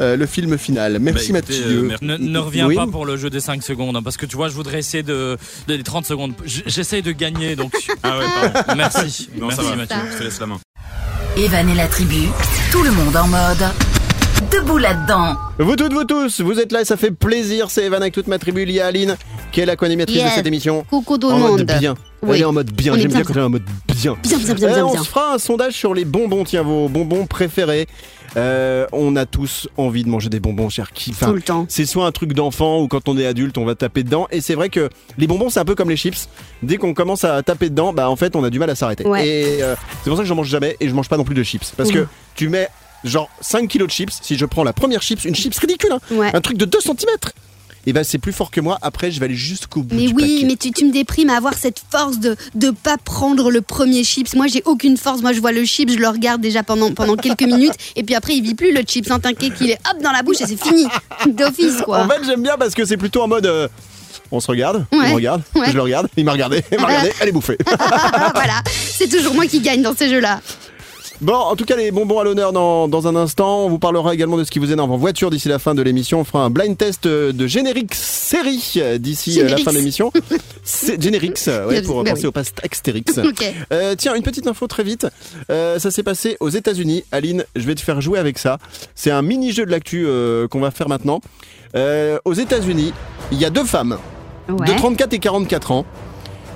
euh, le film final. Merci Bah, écoutez, Mathieu. euh, merci. Ne, ne reviens Oui. pas pour le jeu des 5 secondes, hein, parce que tu vois, je voudrais essayer de. de- des 30 secondes. J- J'essaye de gagner, donc. <laughs> Ah ouais, pardon. <laughs> Merci. Non, Merci ça va. Mathieu. Je te laisse la main. Evan et la tribu, tout le monde en mode. Debout là-dedans. Vous toutes, vous tous, vous êtes là et ça fait plaisir. C'est Evan avec toute ma tribu. Il y a Aline qui est la co-animatrice de cette émission. Coucou tout le En mode monde. bien. Oui. Elle est en mode bien. On est J'aime bien, quand elle est en mode bien. Bien, bien, bien, bien, on bien. se fera un sondage sur les bonbons, tiens, vos bonbons préférés. Euh, on a tous envie de manger des bonbons, cher qui. enfin, Tout le temps. C'est soit un truc d'enfant ou quand on est adulte, on va taper dedans. Et c'est vrai que les bonbons, c'est un peu comme les chips. Dès qu'on commence à taper dedans, bah en fait, on a du mal à s'arrêter. Ouais. Et euh, c'est pour ça que j'en mange jamais et je mange pas non plus de chips. Parce que tu mets genre 5 kilos de chips. Si je prends la première chips, une chips ridicule, hein, Ouais. un truc de 2 cm. Et ben c'est plus fort que moi. Après, je vais aller jusqu'au bout. Mais du oui, paquet. mais tu, tu me déprimes à avoir cette force de de pas prendre le premier chips. Moi, j'ai aucune force. Moi, je vois le chips, je le regarde déjà pendant pendant quelques minutes, et puis après, il vit plus le chips. Hein, T'inquiète qu'il est hop dans la bouche et c'est fini d'office quoi. En fait, j'aime bien parce que c'est plutôt en mode. euh, on se regarde, Ouais. on me regarde, Ouais. je le regarde, il m'a regardé, il m'a regardé, elle est bouffée. <laughs> voilà, c'est toujours moi qui gagne dans ces jeux-là. Bon, en tout cas, les bonbons à l'honneur dans, dans un instant. On vous parlera également de ce qui vous énerve en voiture d'ici la fin de l'émission. On fera un blind test euh, de générique série euh, d'ici euh, la fin de l'émission. <laughs> C'est Générix, euh, ouais, pour Bah penser oui. au past. <laughs> Euh, tiens, une petite info très vite. Euh, ça s'est passé aux États-Unis. Aline, je vais te faire jouer avec ça. C'est un mini-jeu de l'actu euh, qu'on va faire maintenant. Aux États-Unis, il y a deux femmes Ouais. de 34 et 44 ans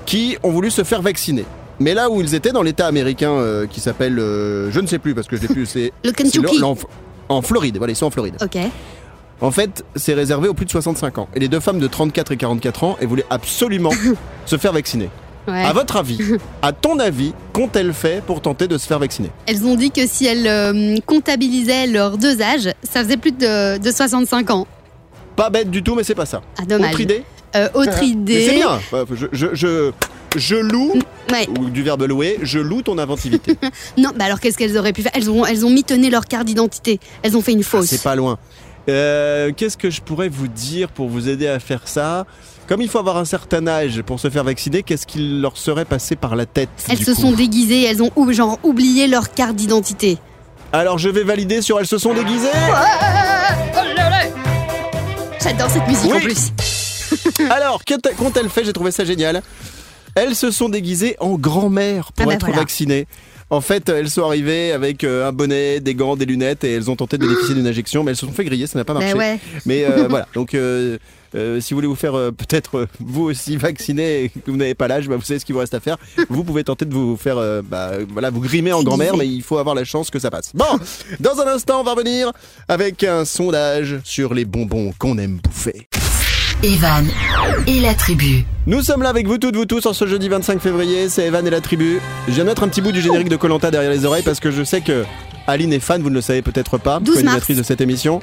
qui ont voulu se faire vacciner. Mais là où ils étaient, dans l'État américain euh, qui s'appelle, euh, je ne sais plus parce que je l'ai plus, c'est Le Kentucky. en Floride. Voilà, ils sont en Floride. Ok. En fait, c'est réservé aux plus de 65 ans. Et les deux femmes de 34 et 44 ans, elles voulaient absolument <laughs> se faire vacciner. Ouais. À votre avis, <laughs> à ton avis, qu'ont-elles fait pour tenter de se faire vacciner? Elles ont dit que si elles euh, comptabilisaient leurs deux âges, ça faisait plus de, de 65 ans. Pas bête du tout, mais c'est pas ça. Ah, dommage. Autre idée? Euh, autre <laughs> idée. c'est bien. Je, je, je, je loue, Ouais. ou du verbe louer, je loue ton inventivité. <laughs> Non, bah alors qu'est-ce qu'elles auraient pu faire? Elles ont, elles ont mitonné leur carte d'identité. Elles ont fait une fausse. C'est pas loin. Euh, Qu'est-ce que je pourrais vous dire pour vous aider à faire ça? Comme il faut avoir un certain âge pour se faire vacciner, qu'est-ce qu'il leur serait passé par la tête Elles se coup? sont déguisées, elles ont ou- genre oublié leur carte d'identité. Alors je vais valider sur elles se sont déguisées. J'adore cette musique en plus. Alors qu'ont- qu'ont-elles fait? J'ai trouvé ça génial. Elles se sont déguisées en grand-mère pour Ah bah être voilà. vaccinées. En fait, elles sont arrivées avec euh, un bonnet, des gants, des lunettes et elles ont tenté de bénéficier d'une injection, mais elles se sont fait griller, ça n'a pas marché. Ouais. Mais euh, <laughs> voilà, donc euh, euh, si vous voulez vous faire peut-être vous aussi vacciner et que vous n'avez pas l'âge, bah, vous savez ce qu'il vous reste à faire. Vous pouvez tenter de vous faire, bah, voilà, vous grimer en grand-mère, mais il faut avoir la chance que ça passe. Bon, dans un instant, on va revenir avec un sondage sur les bonbons qu'on aime bouffer. Evan et la tribu. Nous sommes là avec vous toutes, vous tous, en ce jeudi 25 février. C'est Evan et la tribu. Je viens de mettre un petit bout du générique de Colanta derrière les oreilles parce que je sais que Aline est fan, vous ne le savez peut-être pas, 12 mars. co-animatrice de cette émission.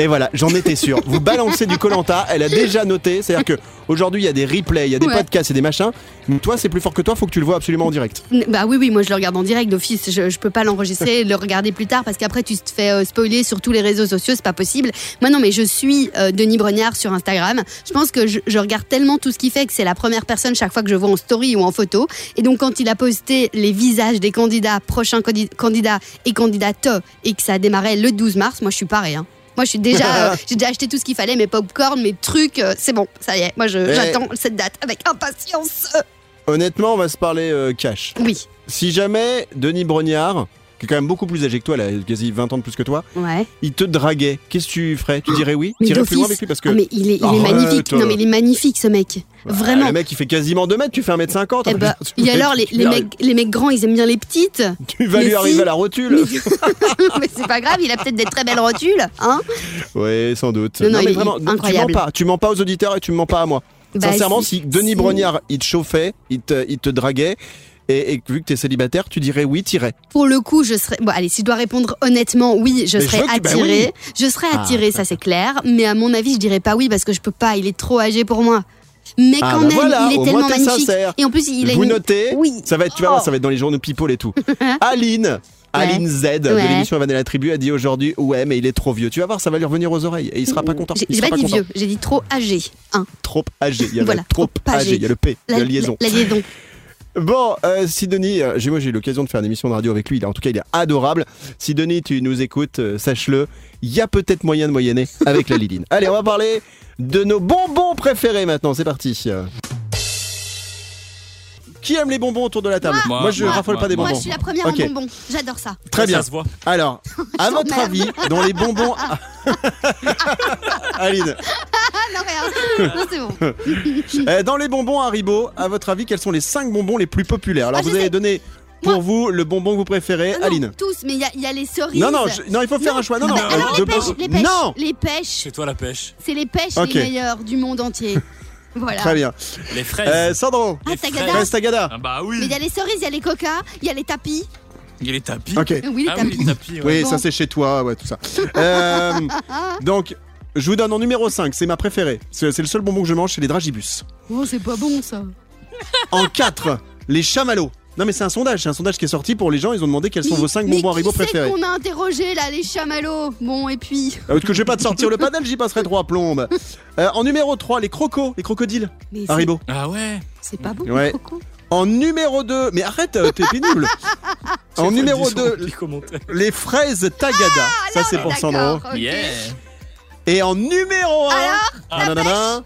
Et voilà, j'en étais sûr. Vous balancez du Colanta, elle a déjà noté. C'est-à-dire que aujourd'hui il y a des replays, il y a des Ouais. podcasts et des machins. Mais toi, c'est plus fort que toi, faut que tu le vois absolument en direct. Bah oui, oui, moi je le regarde en direct d'office. Je, je peux pas l'enregistrer et le regarder plus tard parce qu'après tu te fais euh, spoiler sur tous les réseaux sociaux, c'est pas possible. Moi non, mais je suis euh, Denis Brognard sur Instagram. Je pense que je, je regarde tellement tout ce qu'il fait que c'est la première personne chaque fois que je vois en story ou en photo. Et donc quand il a posté les visages des candidats, prochains candi- candidats et candidates et que ça démarrait le 12 mars, moi je suis pareil. Hein. Moi, je suis déjà, <laughs> euh, j'ai déjà acheté tout ce qu'il fallait, mes popcorn, mes trucs, euh, c'est bon, ça y est. Moi, je- Eh. j'attends cette date avec impatience. Honnêtement, on va se parler euh, cash. Oui, Si jamais Denis Brognard, qui est quand même beaucoup plus âgé que toi, là, quasi 20 ans de plus que toi, ouais. il te draguait, qu'est-ce que tu ferais? Tu dirais oui? Tu irais plus loin avec lui parce que Ah, mais il est, il est Arrête. magnifique. Non, mais il est magnifique, ce mec. Bah, Vraiment. Le mec, il fait quasiment 2 mètres, tu fais 1m50. Eh ben, et alors, les, les mecs, les mecs grands, ils aiment bien les petites? Tu vas mais lui si. arriver à la rotule. <laughs> mais c'est pas grave, il a peut-être des très belles rotules. Hein? Oui, sans doute. Non, non, mais vraiment, incroyable. tu mens pas. Tu mens pas aux auditeurs et tu me mens pas à moi. Bah, Sincèrement, si- si, Denis. Brognard, il te chauffait, il te, il te draguait, et, vu que t'es célibataire, tu dirais oui, t'irais. Pour le coup, je serais. Bon, allez, si je dois répondre honnêtement, oui, je Mais je serais veux que tu- bah attirée. oui. Je serais Ah, attirée, ça c'est clair. Mais à mon avis, je dirais pas oui parce que je peux pas. Il est trop âgé pour moi. Mais Ah, quand bah même, voilà, il est tellement magnifique. sincère. Et en plus, il a Vous une. notez, Oui. ça va être, tu vas voir, Oh. ça va être dans les journaux People et tout. <laughs> Aline. Aline Z de Ouais. l'émission la tribu a dit aujourd'hui ouais mais il est trop vieux. Tu vas voir ça va lui revenir aux oreilles et il sera pas content. J'ai pas pas dit content. vieux, j'ai dit trop âgé. Hein. Trop âgé. Il y a Voilà, trop, trop âgé. âgé. Il y a le P, La, la liaison. La, la liaison. Bon, euh, si Denis, euh, j'ai moi j'ai eu l'occasion de faire une émission de radio avec lui, il est- en tout cas il est adorable. Si Denis tu nous écoutes, euh, sache-le, il y a peut-être moyen de moyenner avec la Liline. <laughs> Allez, on va parler de nos bonbons préférés maintenant, c'est parti. Qui aime les bonbons autour de la table Moi, je moi, raffole moi, pas des Moi, bonbons. je suis la première Ok. en bonbons. J'adore ça. Très Ça bien. se voit. Alors, <laughs> à votre avis, dans les bonbons. <laughs> <laughs> Aline, Ah non, rien. Non, c'est bon. euh, dans les bonbons Haribo, à votre avis, quels sont les 5 bonbons les plus populaires Alors Ah, je vous avez sais. donné pour vous le bonbon que vous préférez, Ah non, Aline. Tous, mais il y a, il y a les cerises. Non, non, je- non, il faut faire un choix. Non, Ah non, bah, alors, les de- pêches, les pêches, Non les pêches, C'est toi la pêche. c'est les pêches Ok. les meilleures du monde entier. Voilà. Très bien. Les fraises. Euh, Sandro, Ah, Tagada. fraise tagada. Ah bah Mais oui. il y a les cerises, il y a les coca, il y a les tapis. Il y a les tapis. Ok. Oui, les Ah tapis. oui, les tapis. ouais. Oui, Bon. ça c'est chez toi, ouais, tout ça. Euh, <laughs> donc, je vous donne en numéro 5, c'est ma préférée. C'est c'est le seul bonbon que je mange, c'est les dragibus. Oh, c'est pas bon ça. En 4, les chamallows. Non mais c'est un sondage, c'est un sondage qui est sorti pour les gens, ils ont demandé quels sont vos 5 Mais bonbons Haribo préférés. qu'on a interrogé là, les chamallows? Bon, et puis. Euh, Parce que je vais pas te sortir le panel, j'y passerai trois plombes. <laughs> Euh, en numéro 3, les crocos, les crocodiles. Mais Haribo. Ah ouais. c'est pas bon, Ouais. le coco. En numéro 2, mais arrête, euh, t'es pénible. <laughs> en numéro 2, Les les fraises Tagada. ça c'est pour Sandro. Ah, D'accord, ok. Yeah. Et en numéro 1, Alors, nanana,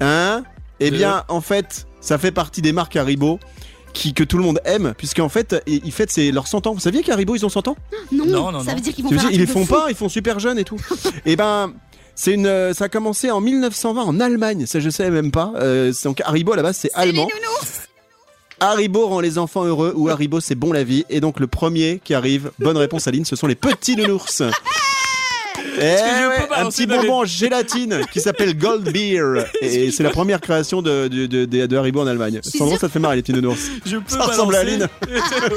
hein Eh bien, en fait, ça fait partie des marques Haribo qui, que tout le monde aime, puisqu'en fait, ils fêtent ses- leurs 100 ans. Vous saviez qu'Haribo, ils ont 100 ans? Non, Non, non, ça non. veut dire qu'ils vont faire dire, Ils les font fou. pas, ils font super jeunes et tout. <laughs> et ben. C'est une, ça a commencé en 1920 en Allemagne, ça je sais même pas. Euh, c'est donc Haribo à la base c'est C'est les allemand. nounours. Haribo rend les enfants heureux ou Haribo c'est bon la vie. Et donc le premier qui arrive, bonne réponse Aline, ce sont les petits nounours. <laughs> Eh je peux un petit bonbon en gélatine qui s'appelle Gold Beer. <laughs> Et c'est la première création de, de, de, de- de Haribo en Allemagne. sûre- ça te fait marrer les petits nounours. Je peux Ça ressemble à. Aline. <laughs>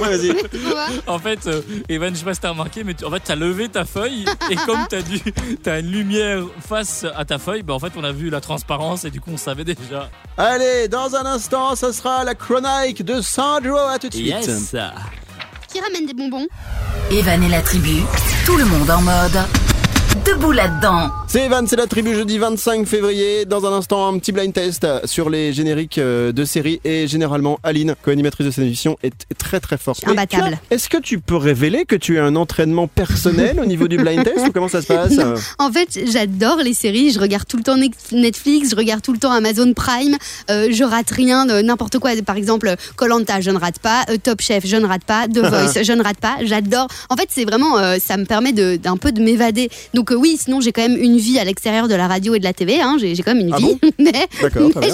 Ouais, Vas-y. Quoi En fait, euh, Evan, je sais pas si t'as remarqué, mais tu- en fait, t'as levé ta feuille et comme t'as dû, t'as une lumière face à ta feuille, bah en fait, on a vu la transparence et du coup, on savait déjà. Allez, dans un instant, ce sera la chronique de Sandro. À tout de suite. Yes. Qui ramène des bonbons? Evan et la tribu, tout le monde en mode debout là-dedans. C'est Evan, c'est la tribu jeudi 25 février. Dans un instant, un petit blind test sur les génériques euh, de séries. Et généralement, Aline, co-animatrice de cette émission, est très très forte. Imbattable. Est-ce que tu peux révéler que tu as un entraînement personnel au niveau du blind test ou comment ça se passe Non. En fait, j'adore les séries. Je regarde tout le temps Netflix, je regarde tout le temps Amazon Prime. Euh, je rate rien de n'importe quoi. Par exemple, Colanta, je ne rate pas. Euh, Top Chef, je ne rate pas. The <laughs> Voice, je ne rate pas. J'adore. En fait, c'est vraiment, euh, ça me permet de- d'un peu de m'évader. Donc euh, oui, sinon j'ai quand même une vie à l'extérieur de la radio et de la TV. Hein. J'ai quand même une Ah vie, bon? <laughs> Mais,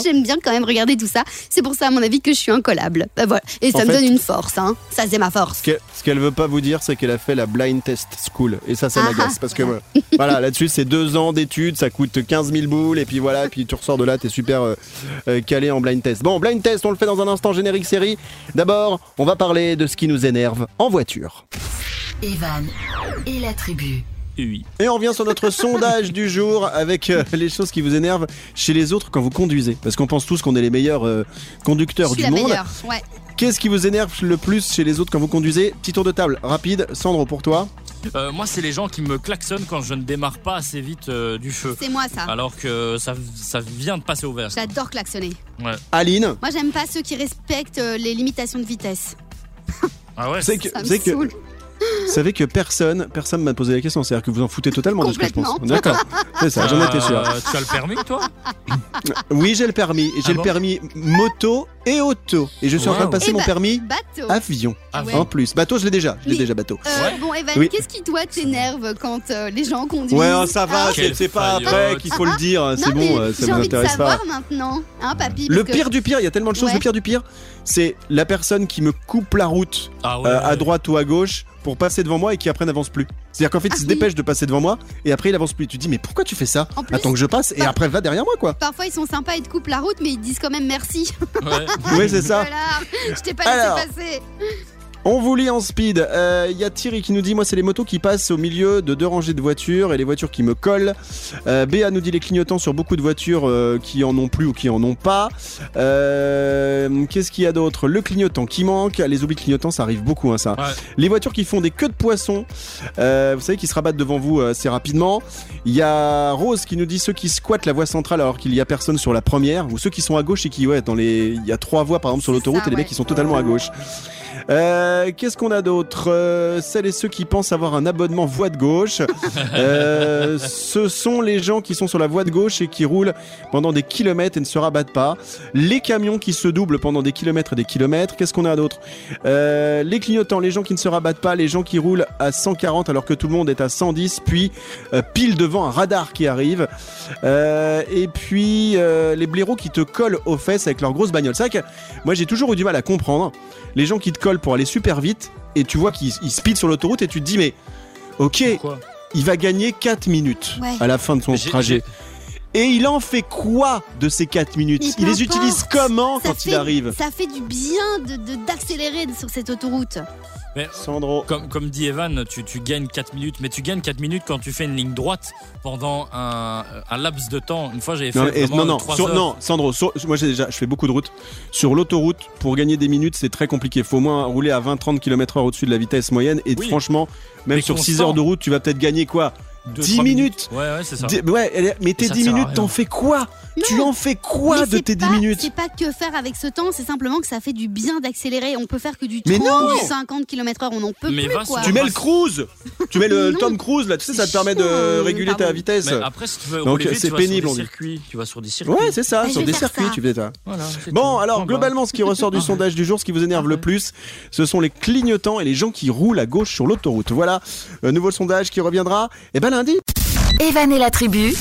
j'aime bien quand même regarder tout ça. C'est pour ça, à mon avis, que je suis incollable. Bah, voilà. Et ça En me fait- donne une force. Hein. Ça, c'est ma force. Ce que- ce qu'elle veut pas vous dire, c'est qu'elle a fait la blind test school. Et ça, ça Ah, m'agace. ah. Parce que, euh, voilà, là-dessus, c'est deux ans d'études, ça coûte 15 000 boules. Et puis voilà, et puis tu ressors de là, t'es super euh, euh, calé en blind test. Bon, blind test, on le fait dans un instant, générique série. D'abord, on va parler de ce qui nous énerve en voiture. Evan et la tribu. Et on revient sur notre sondage du jour avec euh, les choses qui vous énervent chez les autres quand vous conduisez. Parce qu'on pense tous qu'on est les meilleurs euh, conducteurs du la monde. meilleure. Ouais. Qu'est-ce qui vous énerve le plus chez les autres quand vous conduisez? Petit tour de table, rapide. Sandro, pour toi Euh, moi, c'est les gens qui me klaxonnent quand je ne démarre pas assez vite euh, du feu. C'est moi ça. Alors que ça, ça vient de passer au vert. J'adore klaxonner. Ouais. Aline Moi, j'aime pas ceux qui respectent euh, les limitations de vitesse. Ah ouais. C'est que, Ça me c'est que, saoule. Vous savez que personne, personne m'a posé la question. C'est-à-dire que vous en foutez totalement de ce que je pense. D'accord. C'est ça, j'en étais sûr. Euh, tu as le permis, toi? Oui, j'ai le permis. J'ai Ah le bon? permis moto et auto. Et je suis en train de passer Eh mon bah, permis Bateau. avion. Ah ouais. En plus. Bateau, je l'ai déjà. Je l'ai Mais- déjà, bateau. Euh, Ouais. Bon, Evan, Oui. qu'est-ce qui toi t'énerve quand euh, les gens conduisent Ouais, oh, ça va, Ah, c'est c'est pas après qu'il faut le dire. C'est non, mais bon, euh, ça j'ai vous intéresse pas. savoir maintenant, hein, papy Le pire du pire, il y a tellement de choses. Le pire du pire, c'est la personne qui me coupe la route Ah à droite ou à gauche pour passer devant moi et qui après n'avance plus. C'est-à-dire qu'en fait, Ah il se oui. dépêche de passer devant moi et après il avance plus. Tu te dis, mais pourquoi tu fais ça plus- Attends que je passe et après va derrière moi quoi. Parfois, ils sont sympas, ils te coupent la route, mais ils disent quand même merci. Ouais. <laughs> Oui, c'est ça. Voilà, je t'ai pas Alors. laissé passer. On vous lit en speed. Euh, Il y a Thierry qui nous dit Moi, c'est les motos qui passent au milieu de deux rangées de voitures et les voitures qui me collent. Euh, Béa nous dit Les clignotants sur beaucoup de voitures euh, qui en ont plus ou qui en ont pas. Euh, Qu'est-ce qu'il y a d'autre? Le clignotant qui manque. Les oublis clignotants, ça arrive beaucoup, hein, ça. Ouais. Les voitures qui font des queues de poisson, euh, vous savez, qui se rabattent devant vous euh, assez rapidement. Il y a Rose qui nous dit ceux qui squattent la voie centrale alors qu'il y a personne sur la première, ou ceux qui sont à gauche et qui, ouais, dans les, il y a trois voies par exemple sur l'autoroute et les mecs qui sont totalement à gauche. Euh, Qu'est-ce qu'on a d'autre? Euh, Celles et ceux qui pensent avoir un abonnement voie de gauche. <laughs> Euh, ce sont les gens qui sont sur la voie de gauche et qui roulent pendant des kilomètres et ne se rabattent pas. Les camions qui se doublent pendant des kilomètres et des kilomètres. Qu'est-ce qu'on a d'autre? Les clignotants, les gens qui ne se rabattent pas, les gens qui roulent à 140 alors que tout le monde est à 110, puis pile devant un radar qui arrive. Et puis les blaireaux qui te collent aux fesses avec leurs grosses bagnoles. C'est vrai que moi j'ai toujours eu du mal à comprendre les gens qui te pour aller super vite et tu vois qu'il il speed sur l'autoroute et tu te dis mais ok, Pourquoi il va gagner 4 minutes Ouais. à la fin de son trajet. Et il en fait quoi de ces 4 minutes Il les utilise comment Ça quand il fait- arrive Ça fait du bien de de- d'accélérer sur cette autoroute. Mais Sandro. comme, comme dit Evan, tu, tu gagnes 4 minutes, mais tu gagnes 4 minutes quand tu fais une ligne droite pendant un, un laps de temps. Une fois, j'avais fait Non, et- vraiment non, non, 3 sur- heures. non, Sandro, sur- moi j'ai déjà, je fais beaucoup de routes. Sur l'autoroute, pour gagner des minutes, c'est très compliqué. Faut au moins rouler à 20-30 km/h au-dessus de la vitesse moyenne. Et Oui. franchement, même Mais sur 6 constant. heures de route, tu vas peut-être gagner quoi? 10 trois minutes. Ouais, ouais, c'est ça. Dix- Ouais, mais tes ça 10 sert à minutes, t'en fais quoi Tu en fais quoi Mais de tes 10 pas- minutes C'est pas que faire avec ce temps, c'est simplement que ça fait du bien d'accélérer. On peut faire que du Mais 30, non du 50 km/h, on n'en peut Mais plus quoi. Tu mets le cruise Tu mets le <laughs> Non. Tom Cruise là, tu sais, ça te permet de chiant, réguler ta vitesse. Mais après, si tu veux Donc, c'est pénible, on sur dit. des circuits. Tu vas sur des circuits. Ouais, c'est ça, Bah, sur des circuits, ça. tu fais ça. Voilà, Bon, tout. alors barre. globalement, ce qui ressort du <laughs> sondage du jour, ce qui vous énerve le plus, ce sont les clignotants et les gens qui roulent à gauche sur l'autoroute. Voilà, un nouveau sondage qui reviendra, et ben lundi. Evan la tribu,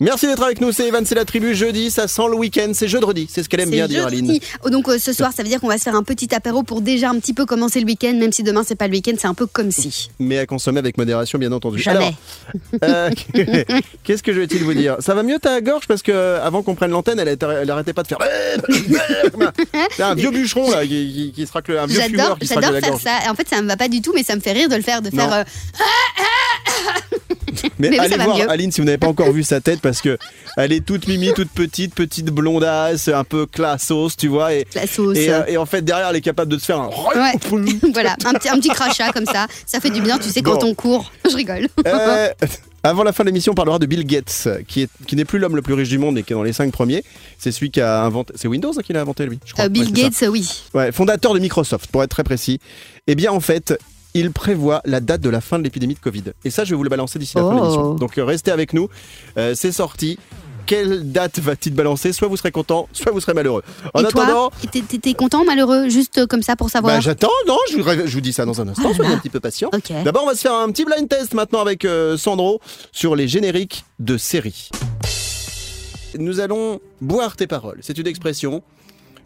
Merci d'être avec nous, c'est Evan, c'est la tribu. Jeudi, ça sent le week-end, c'est jeudi, c'est ce qu'elle aime bien dire. Aline. Oh, donc euh, ce soir, ça veut dire qu'on va se faire un petit apéro pour déjà un petit peu commencer le week-end, même si demain c'est pas le week-end, c'est un peu comme si. Mais à consommer avec modération, bien entendu. Jamais. Alors, euh, <laughs> qu'est-ce que je vais-il vous dire? Ça va mieux ta gorge? Parce que avant qu'on prenne l'antenne, elle, arrêtait pas de faire. <laughs> C'est un vieux bûcheron là qui, qui- qui se racle, un vieux fumeur J'adore, qui se racle j'adore la faire gorge. ça. En fait, ça me va pas du tout, mais ça me fait rire de le faire, de Non. faire. euh, <laughs> Mais, allez voir. Aline si vous n'avez pas encore vu sa tête parce que elle est toute mimi, toute petite, petite blondasse, un peu classos, tu vois. Et, et, euh, et en fait derrière elle est capable de se faire un. Ouais. <laughs> <laughs> voilà, un petit, un petit crachat comme ça. Ça fait du bien, tu sais, quand Bon. on court. Je rigole. Euh, avant la fin de l'émission, on parlera de Bill Gates, qui est qui n'est plus l'homme le plus riche du monde, mais qui est dans les cinq premiers. C'est celui qui a inventé. C'est Windows hein, qui l'a inventé lui. Je crois. Euh, Bill Ouais, c'est ça. Gates, oui. Ouais, fondateur de Microsoft, pour être très précis. Eh bien, en fait, il prévoit la date de la fin de l'épidémie de Covid. Et ça, je vais vous le balancer d'ici la fin de Oh. l'émission. Donc, euh, restez avec nous. Euh, c'est sorti. Quelle date va-t-il balancer? Soit vous serez content, soit vous serez malheureux. En Et attendant, t'es- content, malheureux, juste euh, comme ça pour savoir bah, j'attends. Non, je vous, ré- je vous dis ça dans un instant. Soyez un petit peu patient. D'abord, on va se faire un petit blind test maintenant avec euh, Sandro sur les génériques de séries. Nous allons boire tes paroles. C'est une expression.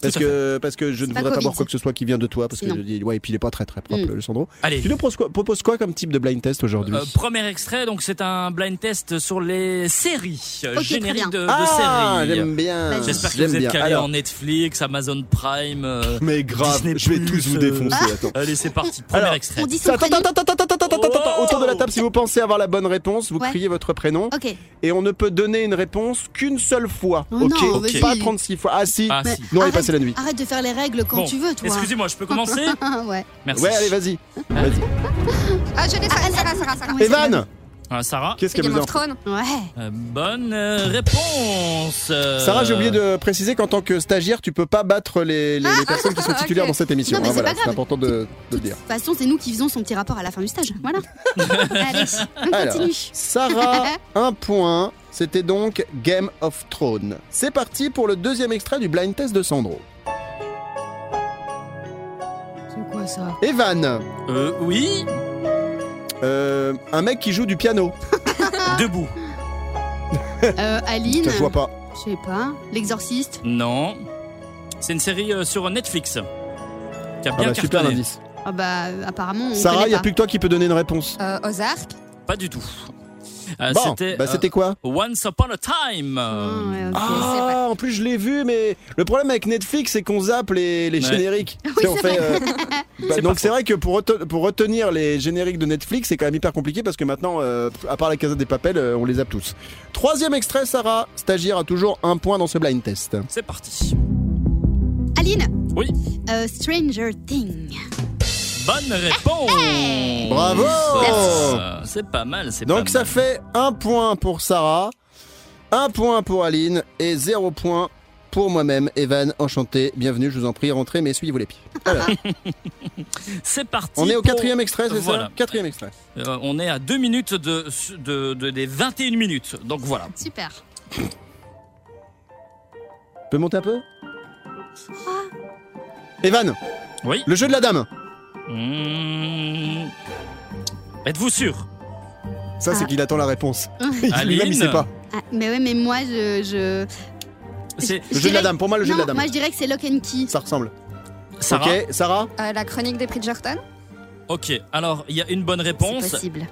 Parce que, parce que je ne voudrais pas boire quoi que ce soit qui vient de toi. Parce que, Sinon. je dis- ouais, et puis il est pas très très propre, Mm. le Sandro. Allez. Tu nous proposes quoi, comme type de blind test aujourd'hui Euh, premier extrait, donc c'est un blind test sur les séries, euh, bien. de, Ah, séries. j'aime bien. J'espère que vous êtes Alors, en Netflix, Amazon Prime. euh, mais grave, je vais tous vous défoncer. Allez, c'est parti. Premier extrait. On dit son Attends, prénom. attends, attends, attends, attends, attends, attends, attends, autour de la table, si vous pensez avoir la bonne réponse, vous criez votre prénom Ok. et on ne peut donner une réponse qu'une seule fois. Oh ok, pas 36 fois. Ah si. Ah, Mais si. Non, il est la nuit. Arrête de faire les règles quand Bon, tu veux, toi. Excusez-moi, je peux commencer <laughs> ouais. Merci. Ouais, allez, vas-y. Vas-y. Ah, je l'ai, Sarah, Sarah, Sarah, Sarah. Evan, Ah, Sarah, qu'est-ce qu'elle Game nous of a Thrones. Ouais. euh, bonne euh, réponse. euh, Sarah, j'ai oublié de préciser qu'en tant que stagiaire, tu peux pas battre les, les- les personnes qui sont <laughs> titulaires dans cette émission. Non, mais hein, c'est voilà, important de, de le dire. De toute façon, c'est nous qui faisons son petit rapport à la fin du stage. Voilà. <laughs> Allez, on Alors, continue. Sarah, <laughs> un point. C'était donc Game of Thrones. C'est parti pour le deuxième extrait du blind test de Sandro. C'est quoi ça? Evan, Euh, oui, euh, un mec qui joue du piano. <laughs> debout. euh, Aline. Ça, je vois pas. Je sais pas. L'exorciste. Non. C'est une série euh, sur Netflix qui a Ah bien bah, super cartonné. indice. Ah bah apparemment on Sarah, il n'y a pas. plus que toi qui peut donner une réponse. Euh, Ozark? Pas du tout. Euh, Bon, c'était bah, euh, c'était quoi Once Upon a Time. Ah, ouais. Ah, en plus je l'ai vu, mais le problème avec Netflix, c'est qu'on zappe les, les Ouais. génériques. <laughs> Oui, on fait, euh, <laughs> bah, donc c'est vrai que pour, rete- pour retenir les génériques de Netflix, c'est quand même hyper compliqué parce que maintenant, euh, à part la Casa des Papels, euh, on les zappe tous. Troisième extrait, Sarah, stagiaire a toujours un point dans ce blind test. C'est parti. Aline. Oui. Stranger Thing. Bonne réponse. Bravo C'est pas mal, c'est pas Donc ça mal. fait un point pour Sarah, un point pour Aline et zéro point pour moi-même. Evan, enchanté, bienvenue, je vous en prie, rentrez, mais essuyez-vous les pieds. <laughs> C'est parti. on est au pour- quatrième extrait, c'est Voilà. ça Quatrième extrait. Euh, on est à 2 minutes de, de, de- des 21 minutes. Donc voilà. Super. Tu peux monter un peu Evan, Oui. le jeu de la dame. Mmh. Êtes-vous sûr? Ça, c'est Ah. qu'il attend la réponse. <laughs> Lui-même, Aline il sait pas. Ah, mais ouais, mais moi je. je... C'est Le je jeu de la dirais- dame, pour moi, le jeu non, de la dame. Moi je dirais que c'est Lock and Key. Ça ressemble. Sarah Ok, Sarah Euh, la chronique des Bridgerton. Ok, alors il y a une bonne C'est réponse possible.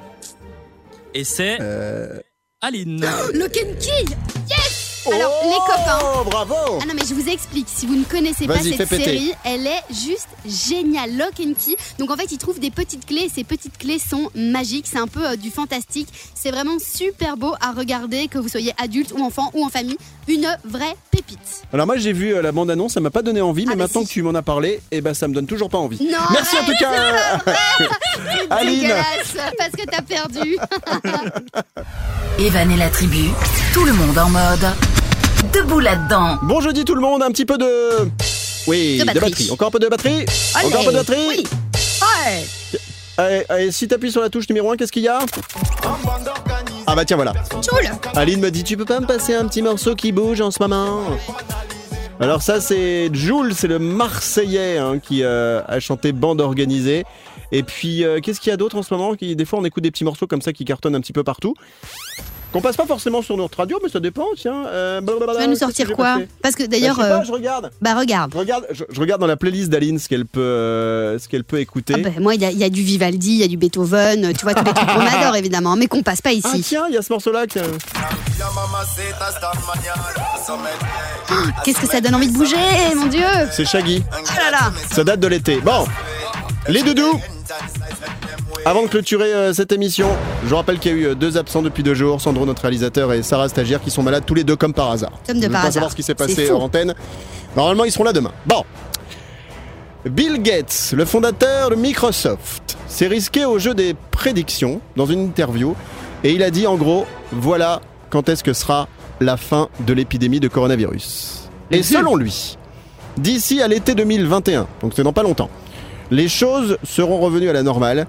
et c'est Euh, Aline. <gasps> Lock and Key Alors, les copains. Oh, bravo Ah non mais je vous explique, si vous ne connaissez pas cette péter. série, elle est juste géniale, Lock and Key. Donc en fait, ils trouvent des petites clés et ces petites clés sont magiques, c'est un peu euh, du fantastique. C'est vraiment super beau à regarder, que vous soyez adulte ou enfant ou en famille. Une vraie pépite. Alors moi j'ai vu euh, la bande-annonce, ça m'a pas donné envie, mais Ah, bah maintenant si. que tu m'en as parlé, eh ben ça me donne toujours pas envie. Non, Merci en tout cas <laughs> Aline. dégueulasse parce que t'as perdu. <laughs> <laughs> Evan et la tribu, tout le monde en mode debout là-dedans. Bon jeudi tout le monde, un petit peu de... Oui, De batterie. Encore un peu de batterie Allez. Encore un peu de batterie Oui. Ouais. Allez, allez, si t'appuies sur la touche numéro 1, qu'est-ce qu'il y a? Ah bah tiens voilà. Choule. Aline me dit tu peux pas me passer un petit morceau qui bouge en ce moment? Alors ça c'est Jules, c'est le Marseillais hein, qui euh, a chanté bande organisée. Et puis euh, qu'est-ce qu'il y a d'autre en ce moment? Qui, Des fois on écoute des petits morceaux comme ça qui cartonnent un petit peu partout. Qu'on passe pas forcément sur notre radio, mais ça dépend, tiens. Euh, Tu vas nous sortir quoi Parce que d'ailleurs, Bah, je, euh, je regarde. bah regarde. Je regarde, je, je regarde dans la playlist d'Aline ce qu'elle peut, euh, ce qu'elle peut écouter. Ah bah, moi, il y, a- il y a du Vivaldi, il y a du Beethoven, tu vois, tous les trucs qu'on <laughs> adore évidemment, mais qu'on passe pas Ah ici. tiens, il y a ce morceau-là. qui- Qu'est-ce que ça donne envie de bouger, mon Dieu C'est Shaggy. Oh là là Ça date de l'été. Bon, les doudous. Avant de clôturer euh, cette émission, je vous rappelle qu'il y a eu euh, deux absents depuis deux jours, Sandro notre réalisateur et Sarah stagiaire qui sont malades tous les deux comme par hasard. Comme de je veux par pas hasard. savoir ce qui s'est passé fou. en antenne. Normalement, ils seront là demain. Bon. Bill Gates, le fondateur de Microsoft, s'est risqué au jeu des prédictions dans une interview et il a dit en gros, voilà quand est-ce que sera la fin de l'épidémie de coronavirus. Et selon lui, d'ici à l'été 2021, donc c'est dans pas longtemps, les choses seront revenues à la normale.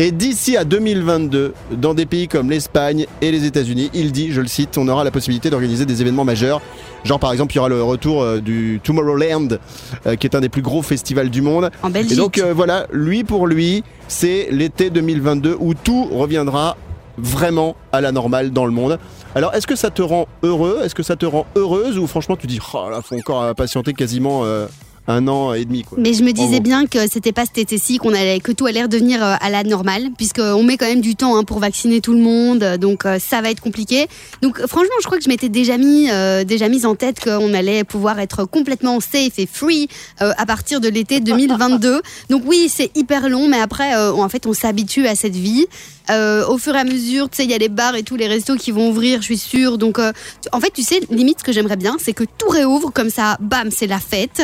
Et d'ici à 2022, dans des pays comme l'Espagne et les États-Unis, il dit, je le cite, on aura la possibilité d'organiser des événements majeurs. Genre par exemple, il y aura le retour euh, du Tomorrowland, euh, qui est un des plus gros festivals du monde. En Belgique. Et donc euh, voilà, lui pour lui, c'est l'été 2022 où tout reviendra vraiment à la normale dans le monde. Alors est-ce que ça te rend heureux? Est-ce que ça te rend heureuse? Ou franchement tu dis, oh là, faut encore patienter quasiment euh, un an et demi quoi. Mais je me disais bien que c'était pas cet été-ci qu'on allait, que tout allait redevenir euh, à la normale, puisqu'on met quand même du temps hein, pour vacciner tout le monde, euh, donc euh, ça va être compliqué. Donc franchement, je crois que je m'étais déjà mis, euh, déjà mise en tête qu'on allait pouvoir être complètement safe et free euh, à partir de l'été 2022. <laughs> donc oui, c'est hyper long, mais après, euh, en fait, on s'habitue à cette vie. Euh, au fur et à mesure, tu sais, il y a les bars et tous les restos qui vont ouvrir, je suis sûre. Donc, euh, en fait, tu sais, limite, ce que j'aimerais bien, c'est que tout réouvre comme ça, bam, c'est la fête.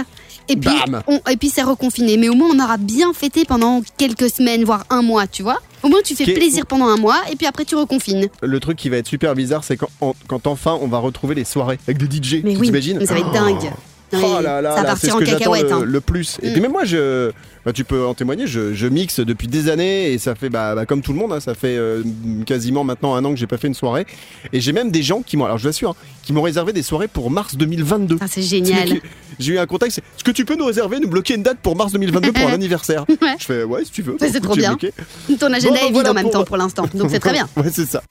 Et puis, on- et puis c'est reconfiné. Mais au moins, on aura bien fêté pendant quelques semaines, voire un mois, tu vois. Au moins, tu fais plaisir pendant un mois et puis après, tu reconfines. Le truc qui va être super bizarre, c'est quand, en- quand enfin on va retrouver les soirées avec des DJ. Mais tu oui, t'imagines mais ça va être dingue. Oh là là, ça va là, c'est partir ce en que j'attends cacahuète. le, hein. le plus. Et Mm. puis même moi, je, bah, tu peux en témoigner, je, je mixe depuis des années et ça fait, bah, bah, comme tout le monde, hein, ça fait euh, quasiment maintenant un an que j'ai pas fait une soirée. Et j'ai même des gens qui m'ont, alors je vous assure, hein, qui m'ont réservé des soirées pour mars 2022. Ah, c'est génial. J'ai eu un contact, c'est est-ce que tu peux nous réserver, nous bloquer une date pour mars 2022 pour un <laughs> anniversaire Ouais. Je fais ouais, si tu veux. C'est trop bien. bloqué. Ton agenda Bon, est vide voilà en même pour- temps pour l'instant. Donc, c'est très <laughs> bien. Ouais, c'est ça.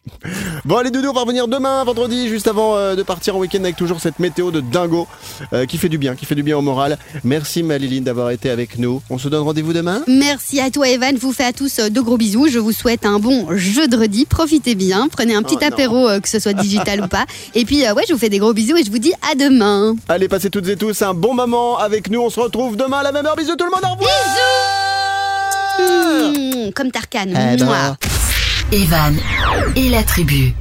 Bon, allez, Doudou, on va revenir demain, vendredi, juste avant euh, de partir en week-end avec toujours cette météo de dingo euh, qui fait du bien, qui fait du bien au moral. Merci, Maliline, d'avoir été avec nous. On se donne rendez-vous demain Merci à toi, Evan. Je vous fais à tous euh, de gros bisous. Je vous souhaite un bon jeudi. Profitez bien. Prenez un petit Oh, non. apéro, euh, que ce soit digital ou pas. Et puis, euh, ouais, je vous fais des gros bisous et je vous dis à demain. Allez, passez toutes et tous un bon moment avec nous. On se retrouve demain à la même heure. Bisous tout le monde, au revoir Mmh, comme Tarkan. Eh ben. Evan et la tribu.